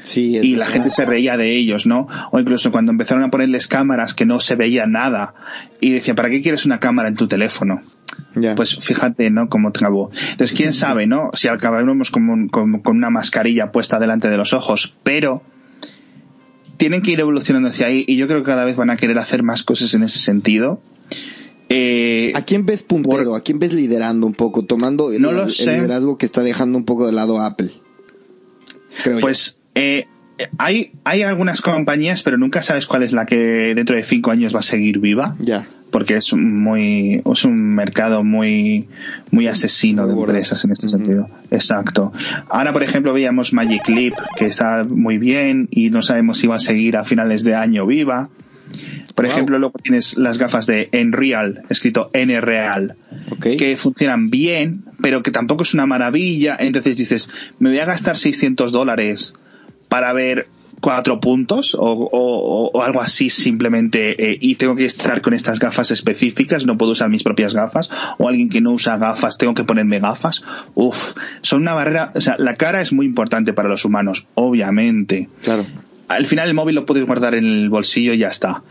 sí, y la verdad. gente se reía de ellos, ¿no? O incluso cuando empezaron a ponerles cámaras que no se veía nada y decía, ¿para qué quieres una cámara en tu teléfono? Pues fíjate, ¿no? Cómo trabó. Entonces, quién sabe, ¿no? Si acabamos con, un- con, con una mascarilla puesta delante de los ojos, pero tienen que ir evolucionando hacia ahí y yo creo que cada vez van a querer hacer más cosas en ese sentido. Eh, ¿A quién ves puntero? ¿A quién ves liderando un poco? Tomando el, No lo el sé. liderazgo que está dejando un poco de lado Apple. Creo yo. Eh, hay, hay algunas compañías, pero nunca sabes cuál es la que dentro de cinco años va a seguir viva. Ya. Porque es muy, es un mercado muy, muy asesino Muy de empresas en este sentido. Exacto. Ahora, por ejemplo, veíamos Magic Leap, que está muy bien y no sabemos si va a seguir a finales de año viva. Por Wow. ejemplo, luego tienes las gafas de Enreal, escrito N-Real, Ok. que funcionan bien, pero que tampoco es una maravilla. Entonces dices, me voy a gastar 600 dólares para ver cuatro puntos o, o- o algo así simplemente eh, y tengo que estar con estas gafas específicas, no puedo usar mis propias gafas o alguien que no usa gafas, tengo que ponerme gafas. Uf, son una barrera, o sea, la cara es muy importante para los humanos, obviamente Claro. al final el móvil lo puedes guardar en el bolsillo y ya está.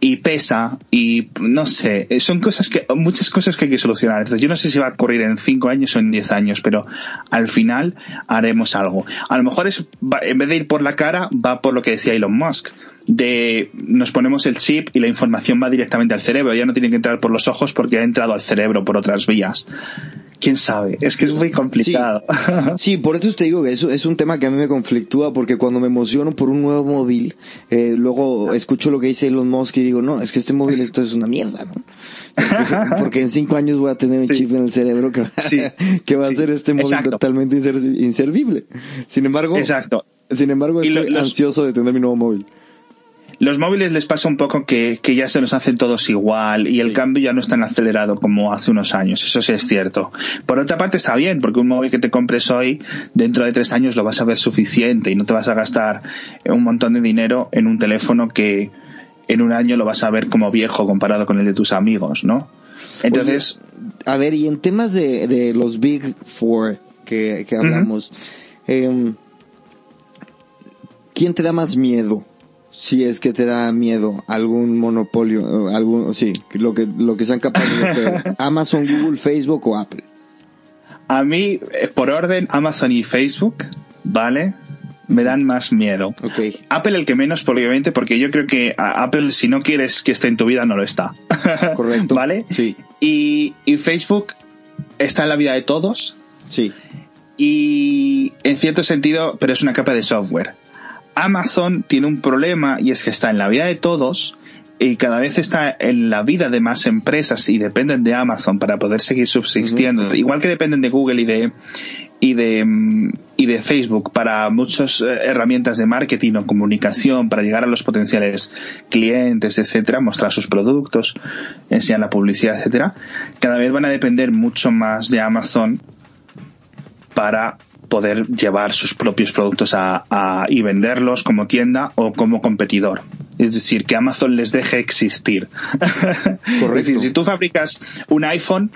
Y pesa, y no sé, eh, son cosas que, muchas cosas que hay que solucionar. Entonces, yo no sé si va a ocurrir en 5 años o en 10 años, pero al final haremos algo. A lo mejor es, en vez de ir por la cara, va por lo que decía Elon Musk. De nos ponemos el chip y la información va directamente al cerebro. Ya no tiene que entrar por los ojos porque ha entrado al cerebro por otras vías. Quién sabe, es que es muy complicado. Sí, por eso te digo que eso es un tema que a mí me conflictúa porque cuando me emociono por un nuevo móvil, eh, luego escucho lo que dice Elon Musk y digo, no, es que este móvil esto es una mierda, ¿no? Porque, porque en cinco años voy a tener un Sí. chip en el cerebro que, Sí. que va a hacer este móvil Exacto. totalmente inser- inservible. Sin embargo, Exacto. sin embargo lo- estoy los- ansioso de tener mi nuevo móvil. Los móviles les pasa un poco que, que ya se los hacen todos igual y el Sí. cambio ya no es tan acelerado como hace unos años. Eso sí es cierto. Por otra parte está bien, porque un móvil que te compres hoy, dentro de tres años lo vas a ver suficiente y no te vas a gastar un montón de dinero en un teléfono que en un año lo vas a ver como viejo comparado con el de tus amigos, ¿no? Entonces, A ver, y en temas de, de los Big Four que, que hablamos, em, ¿quién te da más miedo? Si es que te da miedo algún monopolio, algún, sí, lo que, lo que sean capaces de hacer, Amazon, Google, Facebook o Apple. A mí, eh, por orden, Amazon y Facebook, ¿vale? Me dan más miedo. Ok. Apple el que menos, obviamente, porque yo creo que Apple, si no quieres que esté en tu vida, no lo está. Correcto. ¿Vale? Sí. Y, y Facebook está en la vida de todos. Sí. Y en cierto sentido, pero es una capa de software. Amazon tiene un problema y es que está en la vida de todos y cada vez está en la vida de más empresas y dependen de Amazon para poder seguir subsistiendo. Igual que dependen de Google y de y de y de Facebook para muchas eh, herramientas de marketing o comunicación para llegar a los potenciales clientes, etcétera, mostrar sus productos, enseñar la publicidad, etcétera. Cada vez van a depender mucho más de Amazon para poder llevar sus propios productos a, a, y venderlos como tienda o como competidor. Es decir, que Amazon les deje existir. Correcto. es decir, si tú fabricas un iPhone,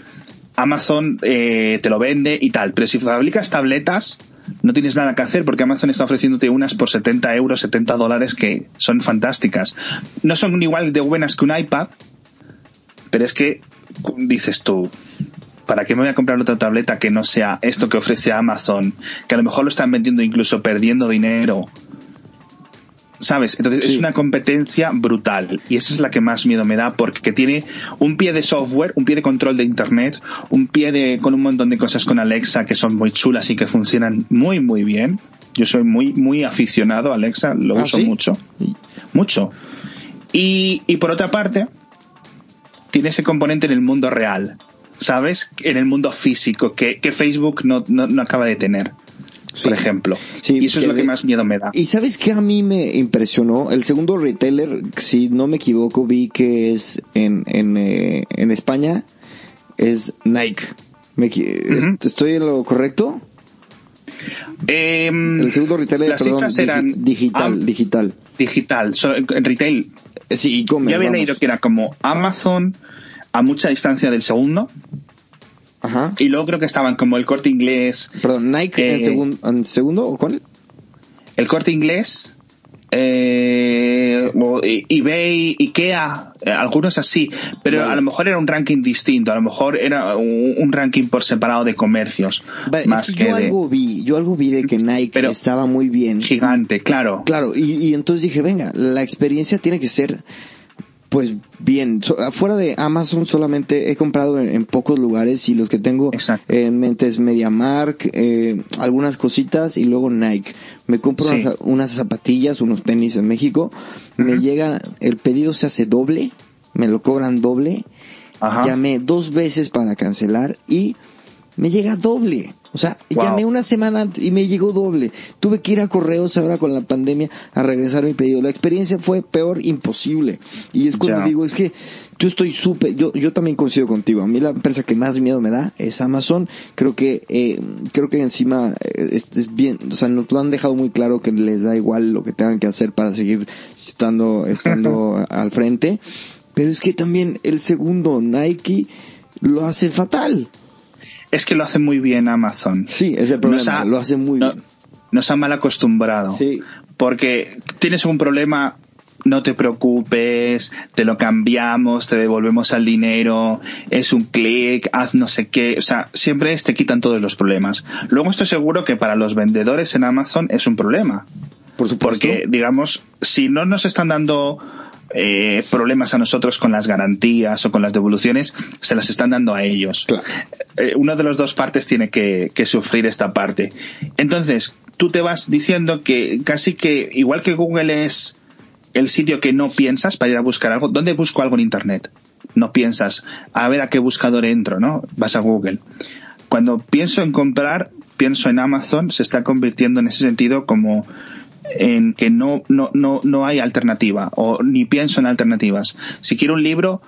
Amazon eh, te lo vende y tal. Pero si fabricas tabletas, no tienes nada que hacer porque Amazon está ofreciéndote unas por 70 euros, 70 dólares que son fantásticas. No son igual de buenas que un iPad, pero es que dices tú, ¿para qué me voy a comprar otra tableta que no sea esto que ofrece Amazon? Que a lo mejor lo están vendiendo incluso perdiendo dinero. ¿Sabes? Entonces Sí. es una competencia brutal y esa es la que más miedo me da porque tiene un pie de software, un pie de control de internet, un pie de con un montón de cosas con Alexa que son muy chulas y que funcionan muy muy bien. Yo soy muy muy aficionado a Alexa, lo ¿Ah, uso sí? mucho, mucho. Y, y por otra parte tiene ese componente en el mundo real, ¿sabes? En el mundo físico que, que Facebook no, no, no acaba de tener, Sí. por ejemplo. Sí, y eso es lo que más miedo me da. Y sabes que a mí me impresionó, el segundo retailer, si no me equivoco, vi que es en, en, eh, en España, es Nike. Me. ¿Estoy en lo correcto? Em, El segundo retailer, las perdón, cifras digi- eran digital, digital. digital, so- en retail. Eh, Sí, e-commerce, Yo había leído que era como Amazon a mucha distancia del segundo Ajá. y luego creo que estaban como el corte inglés, Perdón, Nike en, Eh, segun- en segundo o cuál? el corte inglés, eh, eBay, Ikea, eh, algunos así, pero Vale. a lo mejor era un ranking distinto, a lo mejor era un, un ranking por separado de comercios, Vale, más es que, que, yo de algo vi, yo algo vi de que Nike Pero- estaba muy bien. gigante, claro. Claro, y, y entonces dije, venga, la experiencia tiene que ser, pues bien, So- fuera de Amazon solamente he comprado en, en pocos lugares y los que tengo Exacto. en mente es MediaMark, eh, algunas cositas y luego Nike. Me compro Sí. unas, unas zapatillas, unos tenis en México, me llega, el pedido se hace doble, me lo cobran doble, Ajá. llamé dos veces para cancelar y me llega doble. O sea, Wow. llamé una semana antes y me llegó doble. Tuve que ir a correos ahora con la pandemia a regresar mi pedido. La experiencia fue peor imposible. Y es cuando digo, es que yo estoy súper, yo, yo también coincido contigo. A mí la empresa que más miedo me da es Amazon. Creo que, eh, creo que encima eh, es, es bien, o sea, nos lo han dejado muy claro que les da igual lo que tengan que hacer para seguir estando, estando al frente. Pero es que también el segundo, Nike, lo hace fatal. Es que lo hace muy bien Amazon. Sí, es el problema, lo hace muy no- bien. Nos ha mal acostumbrado. Sí. Porque tienes un problema, no te preocupes, te lo cambiamos, te devolvemos al dinero, es un clic, haz no sé qué. O sea, siempre es, te quitan todos los problemas. Luego estoy seguro que para los vendedores en Amazon es un problema. Por supuesto. Porque, digamos, si no nos están dando eh, problemas a nosotros con las garantías o con las devoluciones, se las están dando a ellos. Claro. Eh, una de las dos partes tiene que, que sufrir esta parte. Entonces, tú te vas diciendo que casi que, igual que Google es el sitio que no piensas para ir a buscar algo, ¿dónde busco algo en Internet? No piensas, a ver a qué buscador entro, ¿no? Vas a Google. Cuando pienso en comprar, pienso en Amazon, se está convirtiendo en ese sentido como en que no, no, no, no hay alternativa o ni pienso en alternativas. Si quiero un libro,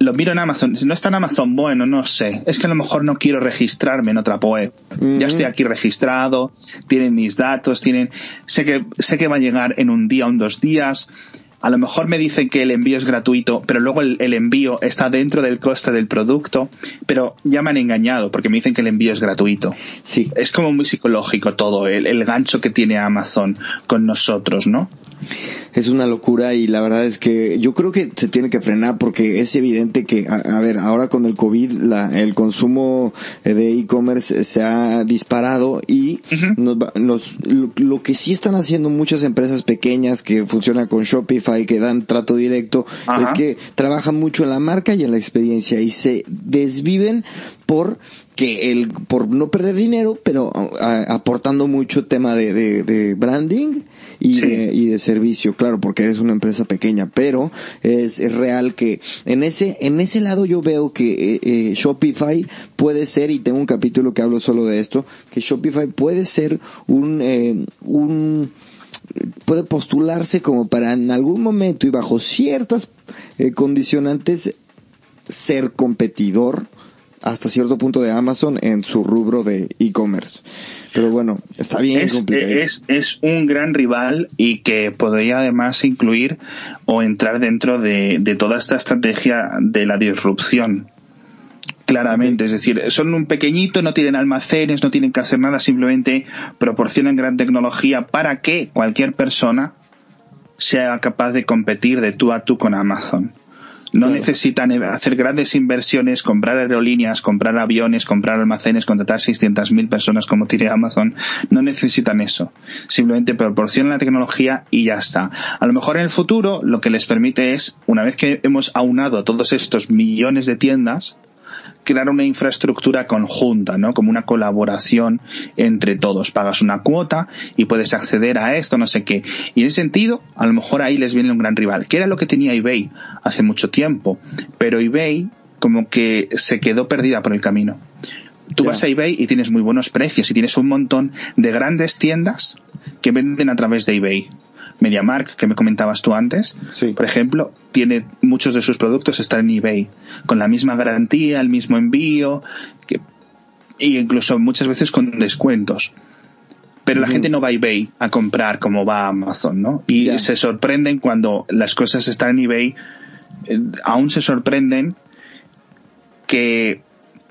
lo miro en Amazon. Si no está en Amazon, bueno, no sé. Es que a lo mejor no quiero registrarme en otra web. Ya estoy aquí registrado, tienen mis datos, tienen, sé que, sé que va a llegar en un día o en dos días. A lo mejor me dicen que el envío es gratuito, pero luego el, envío está dentro del coste del producto, pero ya me han engañado porque me dicen que el envío es gratuito. Sí. Es como muy psicológico todo, el, el gancho que tiene Amazon con nosotros, ¿no? Es una locura y la verdad es que yo creo que se tiene que frenar porque es evidente que, a, ver, ahora con el COVID la, el consumo de e-commerce se ha disparado y nos, lo, que sí están haciendo muchas empresas pequeñas que funcionan con Shopify, que dan trato directo, es que trabajan mucho en la marca y en la experiencia y se desviven por que el por no perder dinero, pero aportando mucho tema de, de, de branding y, de, y de servicio, claro, porque eres una empresa pequeña, pero es, es real que en ese, en ese lado yo veo que eh, eh, Shopify puede ser, y tengo un capítulo que hablo solo de esto, que Shopify puede ser un, eh, un, puede postularse como para en algún momento y bajo ciertas eh, condicionantes ser competidor hasta cierto punto de Amazon en su rubro de e-commerce. Pero bueno, está bien es, complicado. Es, es, un gran rival y que podría además incluir o entrar dentro de, de toda esta estrategia de la disrupción. Claramente, es decir, son un pequeñito, no tienen almacenes, no tienen que hacer nada, simplemente proporcionan gran tecnología para que cualquier persona sea capaz de competir de tú a tú con Amazon. No necesitan hacer grandes inversiones, comprar aerolíneas, comprar aviones, comprar almacenes, contratar 600.000 personas como tiene Amazon. No necesitan eso. Simplemente proporcionan la tecnología y ya está. A lo mejor en el futuro lo que les permite es, una vez que hemos aunado a todos estos millones de tiendas, crear una infraestructura conjunta, ¿no? Como una colaboración entre todos. Pagas una cuota y puedes acceder a esto, no sé qué. Y en ese sentido, a lo mejor ahí les viene un gran rival, que era lo que tenía eBay hace mucho tiempo. Pero eBay como que se quedó perdida por el camino. Tú vas a eBay y tienes muy buenos precios y tienes un montón de grandes tiendas que venden a través de eBay. MediaMark, que me comentabas tú antes, por ejemplo, tiene muchos de sus productos están en eBay, con la misma garantía, el mismo envío, que, y incluso muchas veces con descuentos. Pero la gente no va a eBay a comprar como va a Amazon, ¿no? Y se sorprenden cuando las cosas están en eBay, eh, aún se sorprenden que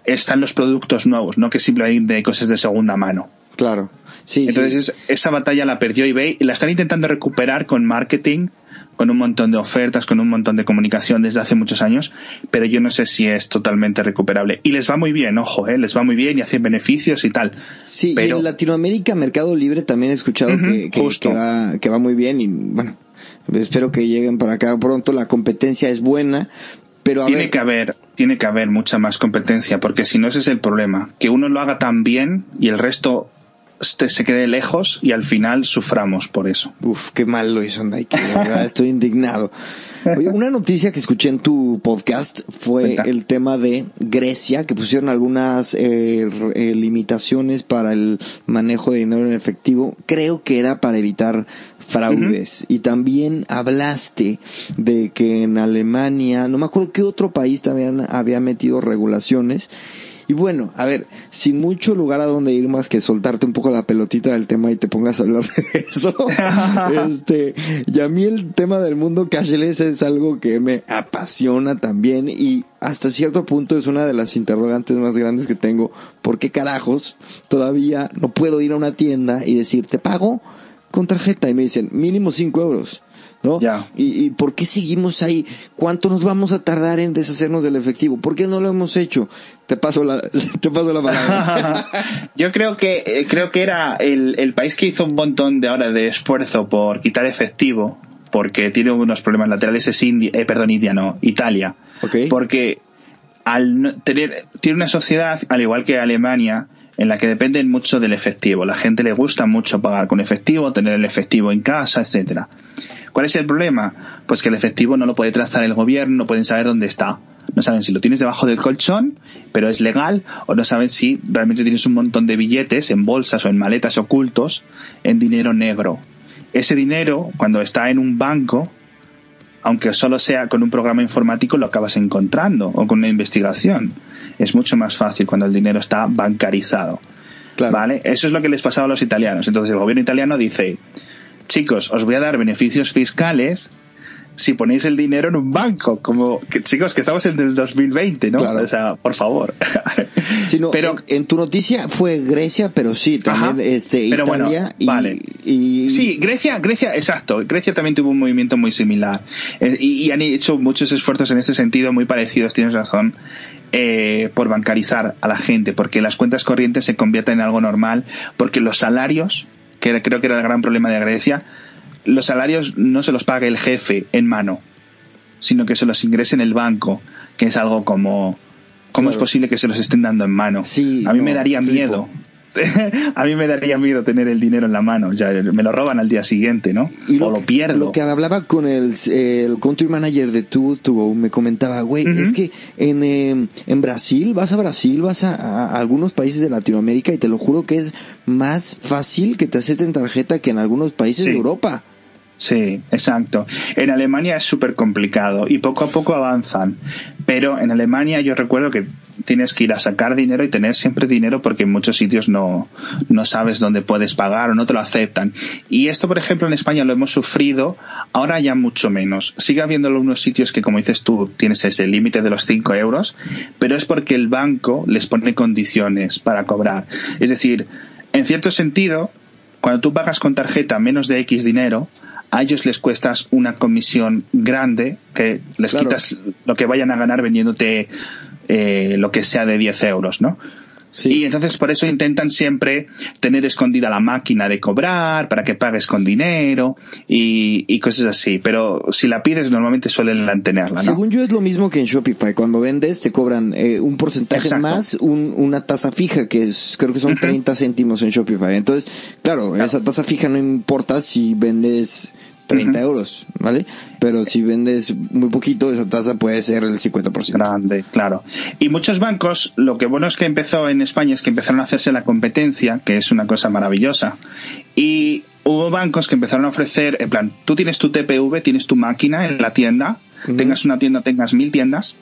están los productos nuevos, no que simplemente hay cosas de segunda mano. Claro. Sí, Entonces esa batalla la perdió eBay y la están intentando recuperar con marketing, con un montón de ofertas, con un montón de comunicación desde hace muchos años, pero yo no sé si es totalmente recuperable. Y les va muy bien, ojo, ¿eh? les va muy bien y hacen beneficios y tal. Sí, pero... y en Latinoamérica, Mercado Libre también he escuchado que, que, va, que va muy bien y bueno, espero que lleguen para acá pronto. La competencia es buena, pero tiene que haber tiene que haber mucha más competencia porque si no ese es el problema que uno lo haga tan bien y el resto se quede lejos y al final suframos por eso. Uf, qué mal lo hizo Nike, estoy indignado. Oye, una noticia que escuché en tu podcast fue el tema de Grecia, que pusieron algunas eh, eh, limitaciones para el manejo de dinero en efectivo. Creo que era para evitar fraudes. Y también hablaste de que en Alemania, no me acuerdo qué otro país también había metido regulaciones y bueno, a ver, sin mucho lugar a donde ir más que soltarte un poco la pelotita del tema y te pongas a hablar de eso. este, y a mí el tema del mundo cashless es algo que me apasiona también y hasta cierto punto es una de las interrogantes más grandes que tengo. ¿Por qué carajos todavía no puedo ir a una tienda y decir, te pago con tarjeta? Y me dicen, mínimo cinco euros. ¿No? ¿Y, ¿Y, por qué seguimos ahí? ¿Cuánto nos vamos a tardar en deshacernos del efectivo? ¿Por qué no lo hemos hecho? Te paso la, te paso la palabra. Yo creo que, eh, creo que era el, el país que hizo un montón de horas de esfuerzo por quitar efectivo, porque tiene unos problemas laterales, es India, eh, perdón, India no, Italia. Porque al tener, tiene una sociedad, al igual que Alemania, en la que dependen mucho del efectivo. La gente le gusta mucho pagar con efectivo, tener el efectivo en casa, etcétera. ¿Cuál es el problema? Pues que el efectivo no lo puede trazar el gobierno, no pueden saber dónde está. No saben si lo tienes debajo del colchón, pero es legal, o no saben si realmente tienes un montón de billetes en bolsas o en maletas ocultos en dinero negro. Ese dinero, cuando está en un banco, aunque solo sea con un programa informático, lo acabas encontrando o con una investigación. Es mucho más fácil cuando el dinero está bancarizado. ¿Vale? Eso es lo que les pasaba a los italianos. Entonces el gobierno italiano dice, chicos, os voy a dar beneficios fiscales si ponéis el dinero en un banco, como que chicos, que estamos en el 2020, ¿no? Claro. O sea, por favor. Sí, no, pero en, en tu noticia fue Grecia, pero sí, también Ajá. este, Pero bueno, Italia y, vale. y- Sí, Grecia, Grecia, exacto. Grecia también tuvo un movimiento muy similar. Y, y han hecho muchos esfuerzos en este sentido muy parecidos, tienes razón, eh, por bancarizar a la gente, porque las cuentas corrientes se convierten en algo normal, porque los salarios, que creo que era el gran problema de Grecia, los salarios no se los paga el jefe en mano, sino que se los ingrese en el banco, que es algo como... ¿Cómo es posible que se los estén dando en mano? Sí, a mí no, me daría flipo. miedo. a mí me daría miedo tener el dinero en la mano. Ya me lo roban al día siguiente, ¿no? Y o lo pierdo. Lo que hablaba con el, el country manager de Tu To Go, me comentaba, güey, es que en, eh, en Brasil, vas a Brasil, vas a, a algunos países de Latinoamérica y te lo juro que es más fácil que te acepten tarjeta que en algunos países Sí. de Europa. Sí, exacto. En Alemania es súper complicado y poco a poco avanzan. Pero en Alemania yo recuerdo que tienes que ir a sacar dinero y tener siempre dinero porque en muchos sitios no, no sabes dónde puedes pagar o no te lo aceptan. Y esto, por ejemplo, en España lo hemos sufrido, ahora ya mucho menos. Sigue habiendo algunos sitios que, como dices tú, tienes ese límite de los 5 euros, pero es porque el banco les pone condiciones para cobrar. Es decir, en cierto sentido, cuando tú pagas con tarjeta menos de X dinero, a ellos les cuestas una comisión grande que les Claro. quitas lo que vayan a ganar vendiéndote eh, lo que sea de 10 euros, ¿no? Sí. Y entonces por eso intentan siempre tener escondida la máquina de cobrar para que pagues con dinero y, y cosas así. Pero si la pides normalmente suelen tenerla, ¿no? Según yo es lo mismo que en Shopify. Cuando vendes te cobran eh, un porcentaje Exacto. más, un- una tasa fija que es, creo que son 30 céntimos en Shopify. Entonces, claro, esa tasa fija no importa si vendes 30 Ujú. euros, ¿vale? Pero si vendes muy poquito, esa tasa puede ser el 50%. grande, claro. Y muchos bancos, lo que bueno es que empezó en España es que empezaron a hacerse la competencia, que es una cosa maravillosa. Y hubo bancos que empezaron a ofrecer, en plan, tú tienes tu TPV, tienes tu máquina en la tienda, tengas una tienda, tengas mil tiendas,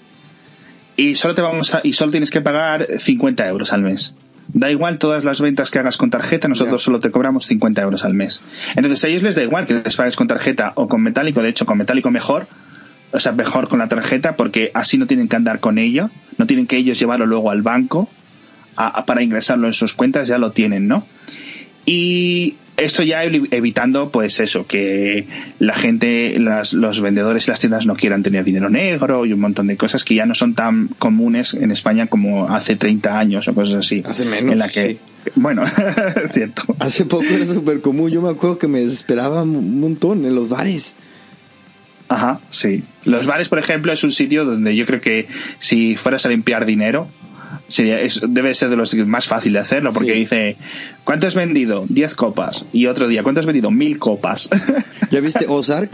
y solo te vamos a, y solo tienes que pagar 50 euros al mes. Da igual todas las ventas que hagas con tarjeta, nosotros solo te cobramos 50 euros al mes. Entonces a ellos les da igual que les pagues con tarjeta o con metálico, de hecho con metálico mejor, o sea, mejor con la tarjeta porque así no tienen que andar con ello, no tienen que ellos llevarlo luego al banco a- a- para ingresarlo en sus cuentas, ya lo tienen, ¿no? Y esto ya evi- evitando, pues eso, que la gente, las- los vendedores y las tiendas no quieran tener dinero negro y un montón de cosas que ya no son tan comunes en España como hace 30 años o cosas así. Hace menos, En la que, sí. bueno, es cierto. Hace poco era súper común. Yo me acuerdo que me desesperaba un montón en los bares. Ajá, sí. Los bares, por ejemplo, es un sitio donde yo creo que si fueras a limpiar dinero, sería, es, debe ser de los más fácil de hacerlo, porque Sí. dice, ¿cuánto has vendido? 10 copas. Y otro día, ¿cuánto has vendido? Mil copas. ¿Ya viste Ozark?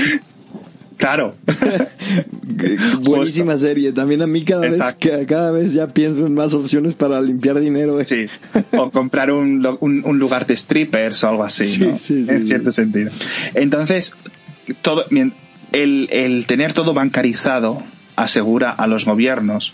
claro. Buenísima serie. También a mí cada vez, Exacto. cada vez ya pienso en más opciones para limpiar dinero. Sí. O comprar un, un, un lugar de strippers o algo así, Sí, ¿no? sí, sí, en cierto sentido. Entonces, todo, el, el tener todo bancarizado asegura a los gobiernos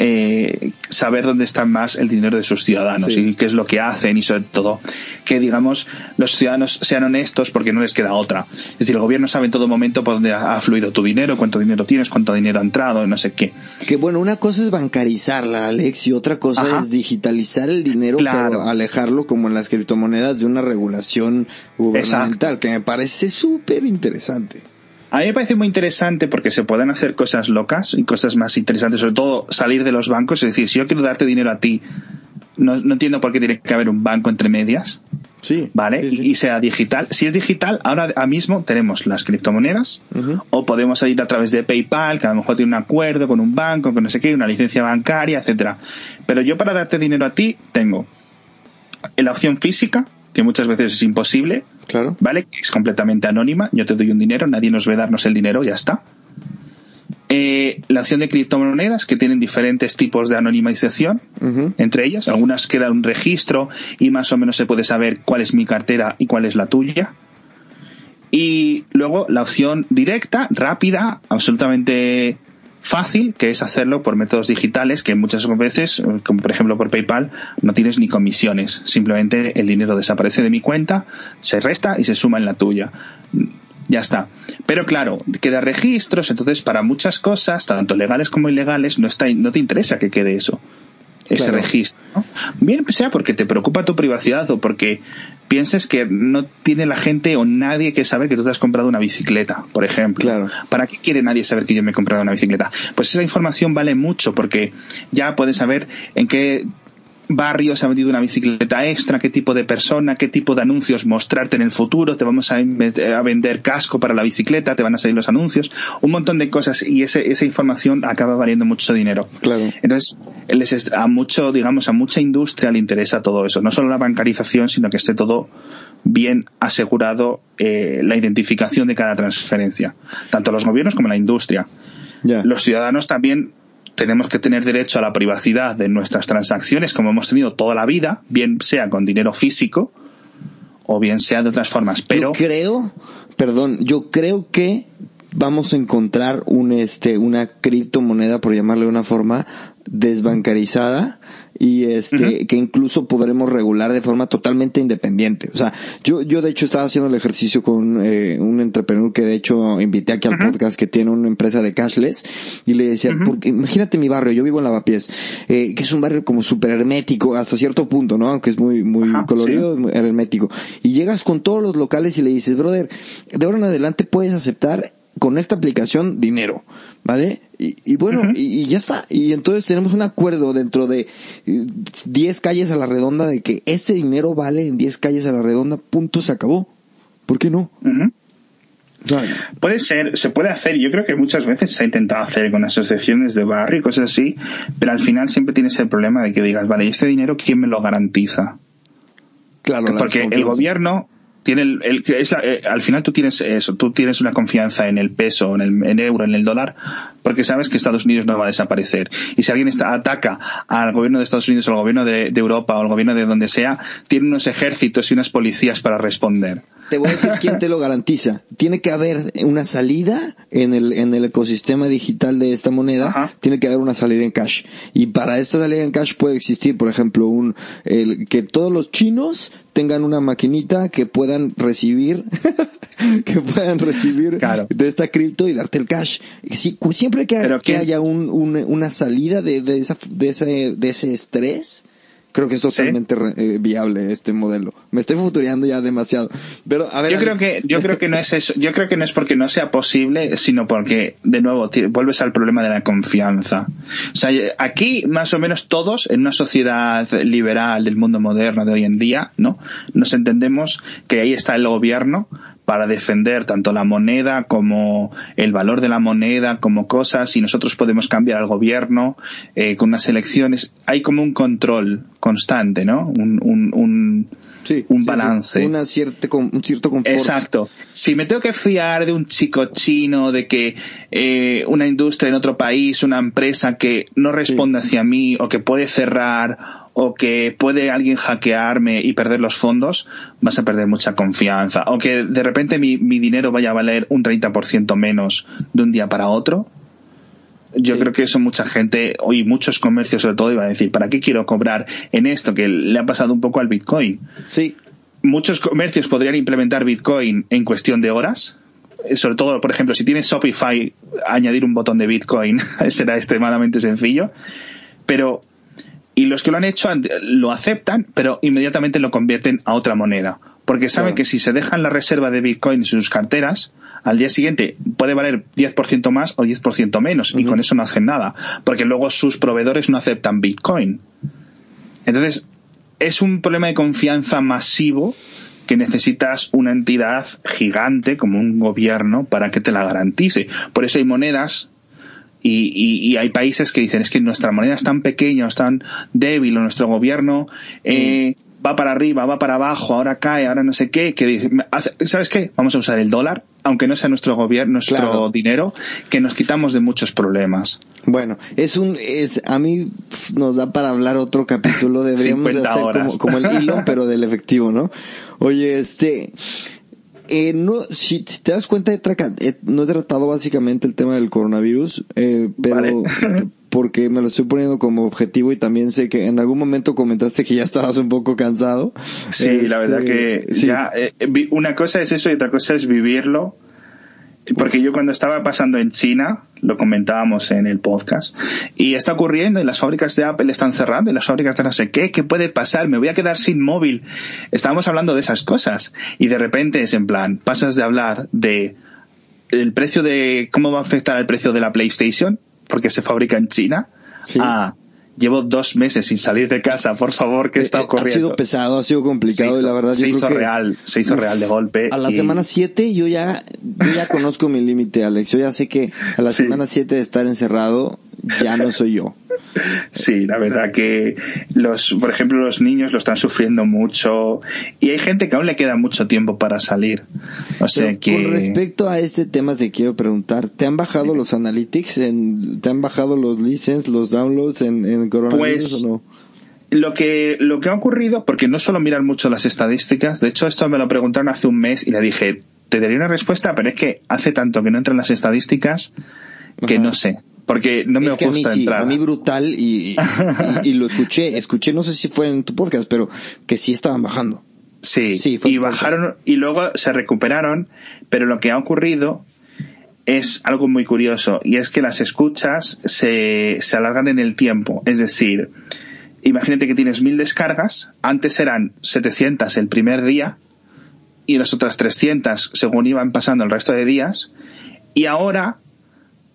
eh, saber dónde está más el dinero de sus ciudadanos Sí. y qué es lo que hacen y sobre todo que digamos los ciudadanos sean honestos porque no les queda otra. Es decir, el gobierno sabe en todo momento por dónde ha fluido tu dinero, cuánto dinero tienes, cuánto dinero ha entrado, no sé qué. Que bueno, una cosa es bancarizarla, Alex, y otra cosa Ajá. es digitalizar el dinero, Claro. pero alejarlo como en las criptomonedas de una regulación gubernamental, que me parece súper interesante. A mí me parece muy interesante porque se pueden hacer cosas locas y cosas más interesantes, sobre todo salir de los bancos. Es decir, si yo quiero darte dinero a ti, no, no entiendo por qué tiene que haber un banco entre medias, Sí. ¿vale? sí, sí. Y, y sea digital. Si es digital, ahora mismo tenemos las criptomonedas o podemos ir a través de PayPal, que a lo mejor tiene un acuerdo con un banco, con no sé qué, una licencia bancaria, etcétera. Pero yo para darte dinero a ti tengo la opción física, que muchas veces es imposible, Claro. ¿vale? Que es completamente anónima. Yo te doy un dinero, nadie nos ve darnos el dinero, ya está. Eh, la opción de criptomonedas, que tienen diferentes tipos de anonimización, entre ellas. Algunas quedan un registro y más o menos se puede saber cuál es mi cartera y cuál es la tuya. Y luego la opción directa, rápida, absolutamente fácil, que es hacerlo por métodos digitales, que muchas veces, eh, como por ejemplo por PayPal, no tienes ni comisiones. Simplemente el dinero desaparece de mi cuenta, se resta y se suma en la tuya. Ya está. Pero claro, queda registros, entonces para muchas cosas, tanto legales como ilegales, no, está, no te interesa que quede eso ese registro. Bien sea porque te preocupa tu privacidad o porque pienses que no tiene la gente o nadie que saber que tú te has comprado una bicicleta, por ejemplo. Claro. ¿Para qué quiere nadie saber que yo me he comprado una bicicleta? Pues esa información vale mucho porque ya puedes saber en qué barrio se ha vendido una bicicleta extra, qué tipo de persona, qué tipo de anuncios mostrarte en el futuro, te vamos a, vender casco para la bicicleta, te van a salir los anuncios, un montón de cosas y ese, esa información acaba valiendo mucho dinero. Claro. Entonces, les, a mucho, digamos, a mucha industria le interesa todo eso, no solo la bancarización, sino que esté todo bien asegurado eh, la identificación de cada transferencia, tanto los gobiernos como la industria. Los ciudadanos también tenemos que tener derecho a la privacidad de nuestras transacciones como hemos tenido toda la vida, bien sea con dinero físico o bien sea de otras formas. Pero yo creo, perdón, yo creo que vamos a encontrar un este una criptomoneda por llamarle de una forma desbancarizada y este que incluso podremos regular de forma totalmente independiente. O sea, yo yo de hecho estaba haciendo el ejercicio con eh, un entrepreneur que de hecho invité aquí al podcast que tiene una empresa de cashless y le decía, porque imagínate mi barrio, yo vivo en Lavapiés, eh, que es un barrio como súper hermético hasta cierto punto, ¿no? Aunque es muy muy colorido, hermético. Y llegas con todos los locales y le dices, "Brother, de ahora en adelante puedes aceptar con esta aplicación dinero, ¿vale? Y, bueno, y, ya está. Y entonces tenemos un acuerdo dentro de 10 eh, calles a la redonda de que ese dinero vale en 10 calles a la redonda, punto, se acabó. ¿Por qué no? puede ser, se puede hacer, yo creo que muchas veces se ha intentado hacer con asociaciones de barrio y cosas así, pero al final siempre tienes el problema de que digas, vale, ¿y este dinero quién me lo garantiza? Claro, porque el gobierno tiene el, es eh, al final tú tienes eso, tú tienes una confianza en el peso, en el en euro, en el dólar, porque sabes que Estados Unidos no va a desaparecer. Y si alguien está, ataca al gobierno de Estados Unidos o al gobierno de, Europa o al gobierno de donde sea, tiene unos ejércitos y unas policías para responder. Te voy a decir quién te lo garantiza. Tiene que haber una salida en el, en el ecosistema digital de esta moneda, tiene que haber una salida en cash. Y para esta salida en cash puede existir, por ejemplo, un, el, que todos los chinos tengan una maquinita que puedan recibir que puedan recibir de esta cripto y darte el cash. siempre que, que haya un, una salida de, de, esa, de, ese, de ese estrés, creo que es totalmente eh, viable este modelo. Me estoy futureando ya demasiado. Pero a ver, yo creo que yo creo que no es eso. Yo creo que no es porque no sea posible, sino porque de nuevo vuelves al problema de la confianza. O sea, aquí más o menos todos en una sociedad liberal del mundo moderno de hoy en día, ¿no? Nos entendemos que ahí está el gobierno para defender tanto la moneda como el valor de la moneda, como cosas, y nosotros podemos cambiar al gobierno eh, con unas elecciones. Hay como un control constante, ¿no? Un, un, un, un balance. Una cierta, un cierto confort. Exacto. Si me tengo que fiar de un chico chino, de que eh, una industria en otro país, una empresa que no responde hacia mí o que puede cerrar o que puede alguien hackearme y perder los fondos, vas a perder mucha confianza. O que de repente mi, dinero vaya a valer un 30% menos de un día para otro. Yo creo que eso mucha gente, y muchos comercios sobre todo, iba a decir, ¿para qué quiero cobrar en esto? Que le ha pasado un poco al Bitcoin. Sí. Muchos comercios podrían implementar Bitcoin en cuestión de horas, sobre todo, por ejemplo, si tienes Shopify, añadir un botón de Bitcoin será extremadamente sencillo. Pero y los que lo han hecho lo aceptan, pero inmediatamente lo convierten a otra moneda. Porque saben que si se dejan la reserva de Bitcoin en sus carteras, al día siguiente puede valer 10% más o 10% menos, y con eso no hacen nada. Porque luego sus proveedores no aceptan Bitcoin. Entonces, es un problema de confianza masivo que necesitas una entidad gigante como un gobierno para que te la garantice. Por eso hay monedas y, y, hay países que dicen es que nuestra moneda es tan pequeña, es tan débil, o nuestro gobierno eh, va para arriba, va para abajo, ahora cae, ahora no sé qué, que ¿sabes qué? Vamos a usar el dólar, aunque no sea nuestro gobierno, nuestro dinero, que nos quitamos de muchos problemas. Bueno, es un, es, a mí nos da para hablar otro capítulo, deberíamos de hacer como, como el hilo, pero del efectivo, ¿no? Oye, este, eh, no, si, te das cuenta, no he tratado básicamente el tema del coronavirus, eh, pero porque me lo estoy poniendo como objetivo y también sé que en algún momento comentaste que ya estabas un poco cansado. Sí, la verdad que este, ya, eh, una cosa es eso y otra cosa es vivirlo Porque yo cuando estaba pasando en China, lo comentábamos en el podcast, y está ocurriendo y las fábricas de Apple están cerrando y las fábricas de no sé qué, ¿qué puede pasar? Me voy a quedar sin móvil. Estábamos hablando de esas cosas y de repente es en plan, pasas de hablar de el precio de cómo va a afectar el precio de la PlayStation, porque se fabrica en China, a llevo dos meses sin salir de casa, por favor, ¿qué está ocurriendo? Eh, ha sido pesado, ha sido complicado y la verdad se yo hizo creo que real, se hizo real de golpe. a la y- semana 7 yo ya, yo ya conozco mi límite, Alex. Yo ya sé que a la Sí. semana 7 de estar encerrado ya no soy yo. Sí, la verdad que los, por ejemplo, los niños lo están sufriendo mucho y hay gente que aún le queda mucho tiempo para salir. O sea Pero que Con respecto a este tema te quiero preguntar, ¿te han bajado los analytics? En, ¿Te han bajado los listens, los downloads en, en coronavirus Pues, o no? lo que lo que ha ocurrido, porque no solo miran mucho las estadísticas, de hecho esto me lo preguntaron hace un mes y le dije, te daría una respuesta, pero es que hace tanto que no entran las estadísticas que Ajá. no sé, porque no me es que a mí gusta sí, entrar. a mí brutal y, y, y- y lo escuché, escuché, no sé si fue en tu podcast, pero que sí estaban bajando. Sí, Sí, fue y podcast. bajaron y luego se recuperaron, pero lo que ha ocurrido es algo muy curioso y es que las escuchas se, se alargan en el tiempo. Es decir, imagínate que tienes mil descargas, antes eran 700 el primer día y las otras 300 según iban pasando el resto de días y ahora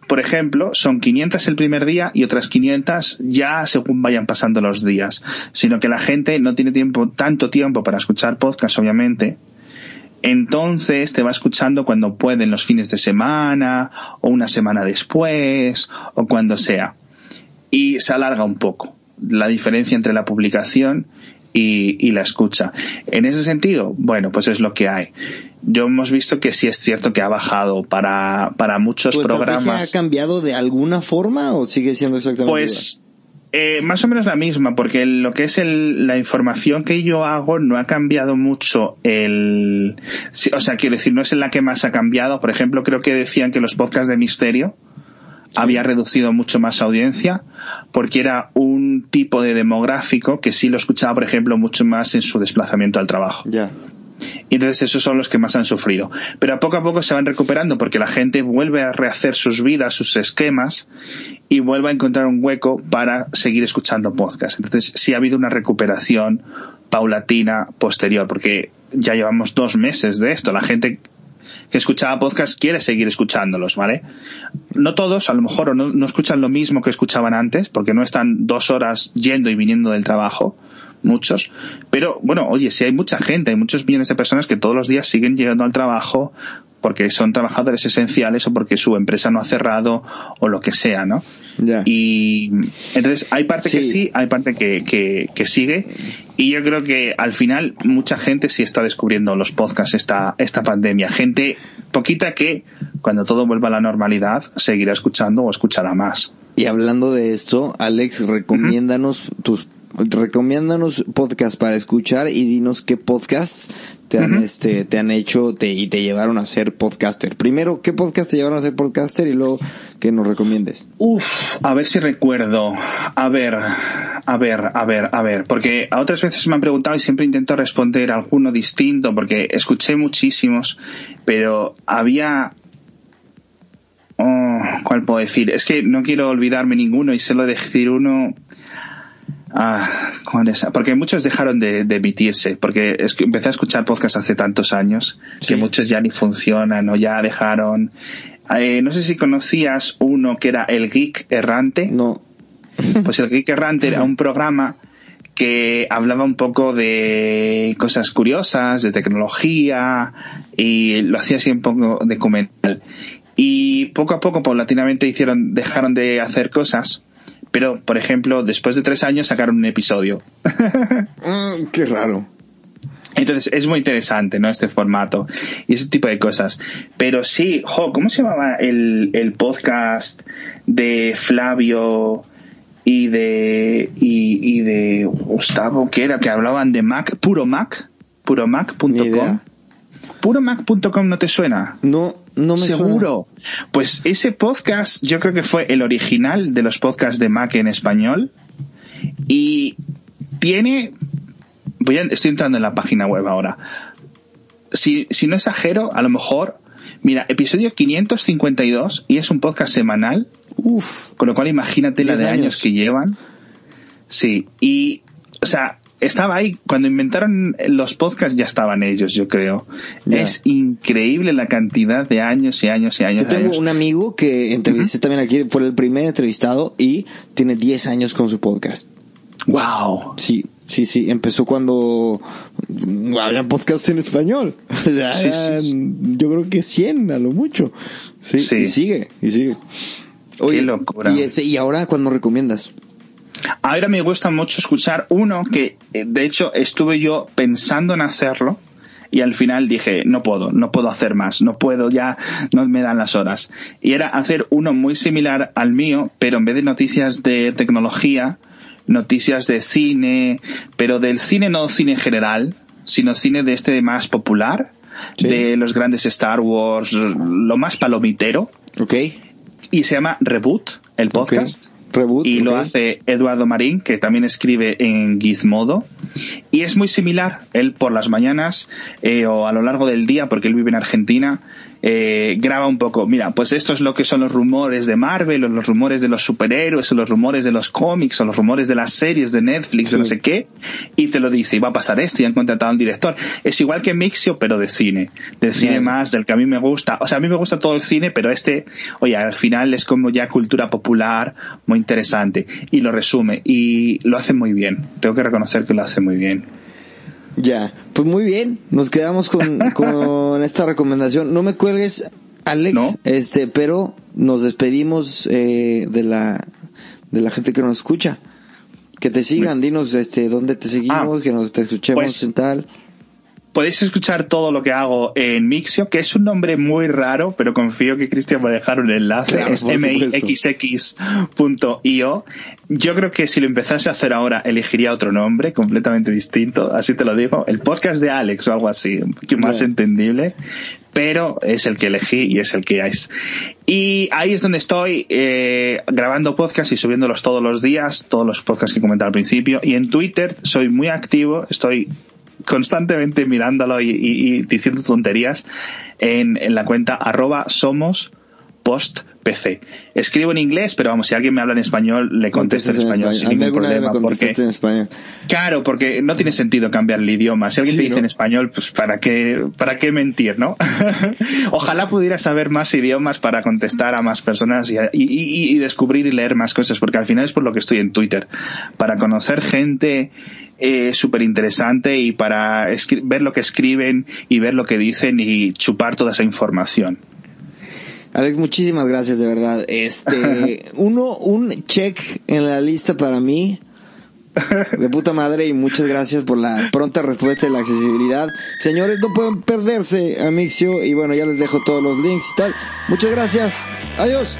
por ejemplo, son 500 el primer día y otras 500 ya según vayan pasando los días, sino que la gente no tiene tiempo, tanto tiempo para escuchar podcast, obviamente. Entonces te va escuchando cuando pueden los fines de semana o una semana después o cuando sea. Y se alarga un poco la diferencia entre la publicación y, y la escucha. En ese sentido, bueno, pues es lo que hay. Yo hemos visto que sí es cierto que ha bajado para, para muchos ¿Tu programas. ha cambiado de alguna forma o sigue siendo exactamente Pues eh, más o menos la misma, porque lo que es el- la información que yo hago no ha cambiado mucho el... o sea, quiero decir, no es en la que más ha cambiado. Por ejemplo, creo que decían que los podcasts de misterio había reducido mucho más audiencia porque era un tipo de demográfico que sí lo escuchaba, por ejemplo, mucho más en su desplazamiento al trabajo. Ya. Y entonces esos son los que más han sufrido. Pero a poco a poco se van recuperando porque la gente vuelve a rehacer sus vidas, sus esquemas y vuelve a encontrar un hueco para seguir escuchando podcast. Entonces sí ha habido una recuperación paulatina posterior porque ya llevamos dos meses de esto. La gente que escuchaba podcast quiere seguir escuchándolos, ¿vale? No todos, a lo mejor, no, no escuchan lo mismo que escuchaban antes, porque no están dos horas yendo y viniendo del trabajo, muchos. Pero bueno, oye, si hay mucha gente, hay muchos millones de personas que todos los días siguen llegando al trabajo porque son trabajadores esenciales o porque su empresa no ha cerrado o lo que sea, ¿no? Ya. Y entonces hay parte que Sí. sí, hay parte que, que, que sigue. Y yo creo que al final mucha gente sí está descubriendo los podcasts esta, esta pandemia. Gente poquita que cuando todo vuelva a la normalidad seguirá escuchando o escuchará más. Y hablando de esto, Alex, recomiéndanos tus recomiéndanos podcast para escuchar y dinos qué podcasts te han este te han hecho te, y te llevaron a ser podcaster. Primero, ¿qué podcast te llevaron a ser podcaster y luego que nos recomiendes? Uf, a ver si recuerdo. A ver, a ver, a ver, a ver. Porque a otras veces me han preguntado y siempre intento responder alguno distinto porque escuché muchísimos, pero había... Oh, ¿Cuál puedo decir? Es que no quiero olvidarme ninguno y solo decir uno... Ah, ¿cuál es? Porque muchos dejaron de, de emitirse, porque es que empecé a escuchar podcasts hace tantos años que muchos ya ni funcionan o ya dejaron. Eh, no sé si conocías uno que era El Geek Errante. No. Pues El Geek Errante era un programa que hablaba un poco de cosas curiosas, de tecnología, y lo hacía así un poco documental. Y poco a poco, paulatinamente, hicieron, dejaron de hacer cosas, pero, por ejemplo, después de tres años sacaron un episodio. Mm, qué raro. Entonces es muy interesante, ¿no? Este formato y ese tipo de cosas. Pero sí, jo, ¿cómo se llamaba el, el podcast de Flavio y de y, y de Gustavo que era que hablaban de Mac, puro Mac, puromac.com? Puromac.com no te suena? No, no me Seguro. Pues ese podcast yo creo que fue el original de los podcasts de Mac en español y tiene voy a, estoy entrando en la página web ahora. Si, si no exagero, a lo mejor Mira, episodio 552 y es un podcast semanal. Uf. Con lo cual imagínate la de años. años. que llevan. Sí, y, o sea, estaba ahí, cuando inventaron los podcasts ya estaban ellos, yo creo. Ya. Es increíble la cantidad de años y años y años. Yo tengo años. un amigo que entrevisté también aquí, fue el primer entrevistado y tiene 10 años con su podcast. Wow. Sí, sí, sí, empezó cuando había podcast en español. Sí, sí, sí. Yo creo que 100 a lo mucho. Sí, Sí. y sigue, y sigue. Oye, locura. Y, ese, y ahora, ¿cuándo recomiendas? Ahora me gusta mucho escuchar uno que, eh, de hecho, estuve yo pensando en hacerlo y al final dije, no puedo, no puedo hacer más, no puedo ya, no me dan las horas. Y era hacer uno muy similar al mío, pero en vez de noticias de tecnología, noticias de cine, pero del cine no cine general, sino cine de este más popular, Sí. de los grandes Star Wars, lo más palomitero, ¿Ok? y se llama Reboot, el podcast. Reboot. Y lo hace Eduardo Marín, que también escribe en Gizmodo. Y es muy similar. Él por las mañanas eh, o a lo largo del día, porque él vive en Argentina, eh, graba un poco. Mira, pues esto es lo que son los rumores de Marvel, o los rumores de los superhéroes, o los rumores de los cómics, o los rumores de las series de Netflix, de no sé qué. Y te lo dice, y va a pasar esto, y han contratado a un director. Es igual que Mixio, pero de cine. Del cine Bien. más, del que a mí me gusta. O sea, a mí me gusta todo el cine, pero este, oye, al final es como ya cultura popular, muy interesante. Y lo resume, y lo hace muy bien. Tengo que reconocer que lo hace muy bien. Ya, pues muy bien, nos quedamos con, con esta recomendación. No me cuelgues, Alex, No. este, pero nos despedimos eh, de la de la gente que nos escucha. Que te sigan, dinos este dónde te seguimos, Ah, que nos te escuchemos pues, en tal. Podéis escuchar todo lo que hago en Mixio, que es un nombre muy raro, pero confío que Cristian va a dejar un enlace. Claro, es mixx.io. Yo creo que si lo empezase a hacer ahora, elegiría otro nombre completamente distinto. Así te lo digo. El podcast de Alex o algo así, que más entendible. Pero es el que elegí y es el que es. Y ahí es donde estoy eh, grabando podcasts y subiéndolos todos los días, todos los podcasts que comenté al principio. Y en Twitter soy muy activo, estoy constantemente mirándolo y, y- y diciendo tonterías en, en la cuenta arroba somos post PC. Escribo en inglés, pero vamos, si alguien me habla en español, le contesto en español sin A mí ningún problema. Porque, en español. claro, porque no tiene sentido cambiar el idioma. Si alguien Sí, te dice ¿no? en español, pues para qué, para qué mentir, ¿no? Ojalá pudiera saber más idiomas para contestar a más personas y- y descubrir y leer más cosas, porque al final es por lo que estoy en Twitter, para conocer gente eh, súper interesante y para ver lo que escriben y ver lo que dicen y chupar toda esa información. Alex, muchísimas gracias, de verdad. Este, uno, un check en la lista para mí. De puta madre y muchas gracias por la pronta respuesta y la accesibilidad. Señores, no pueden perderse a Mixio y bueno, ya les dejo todos los links y tal. Muchas gracias. Adiós.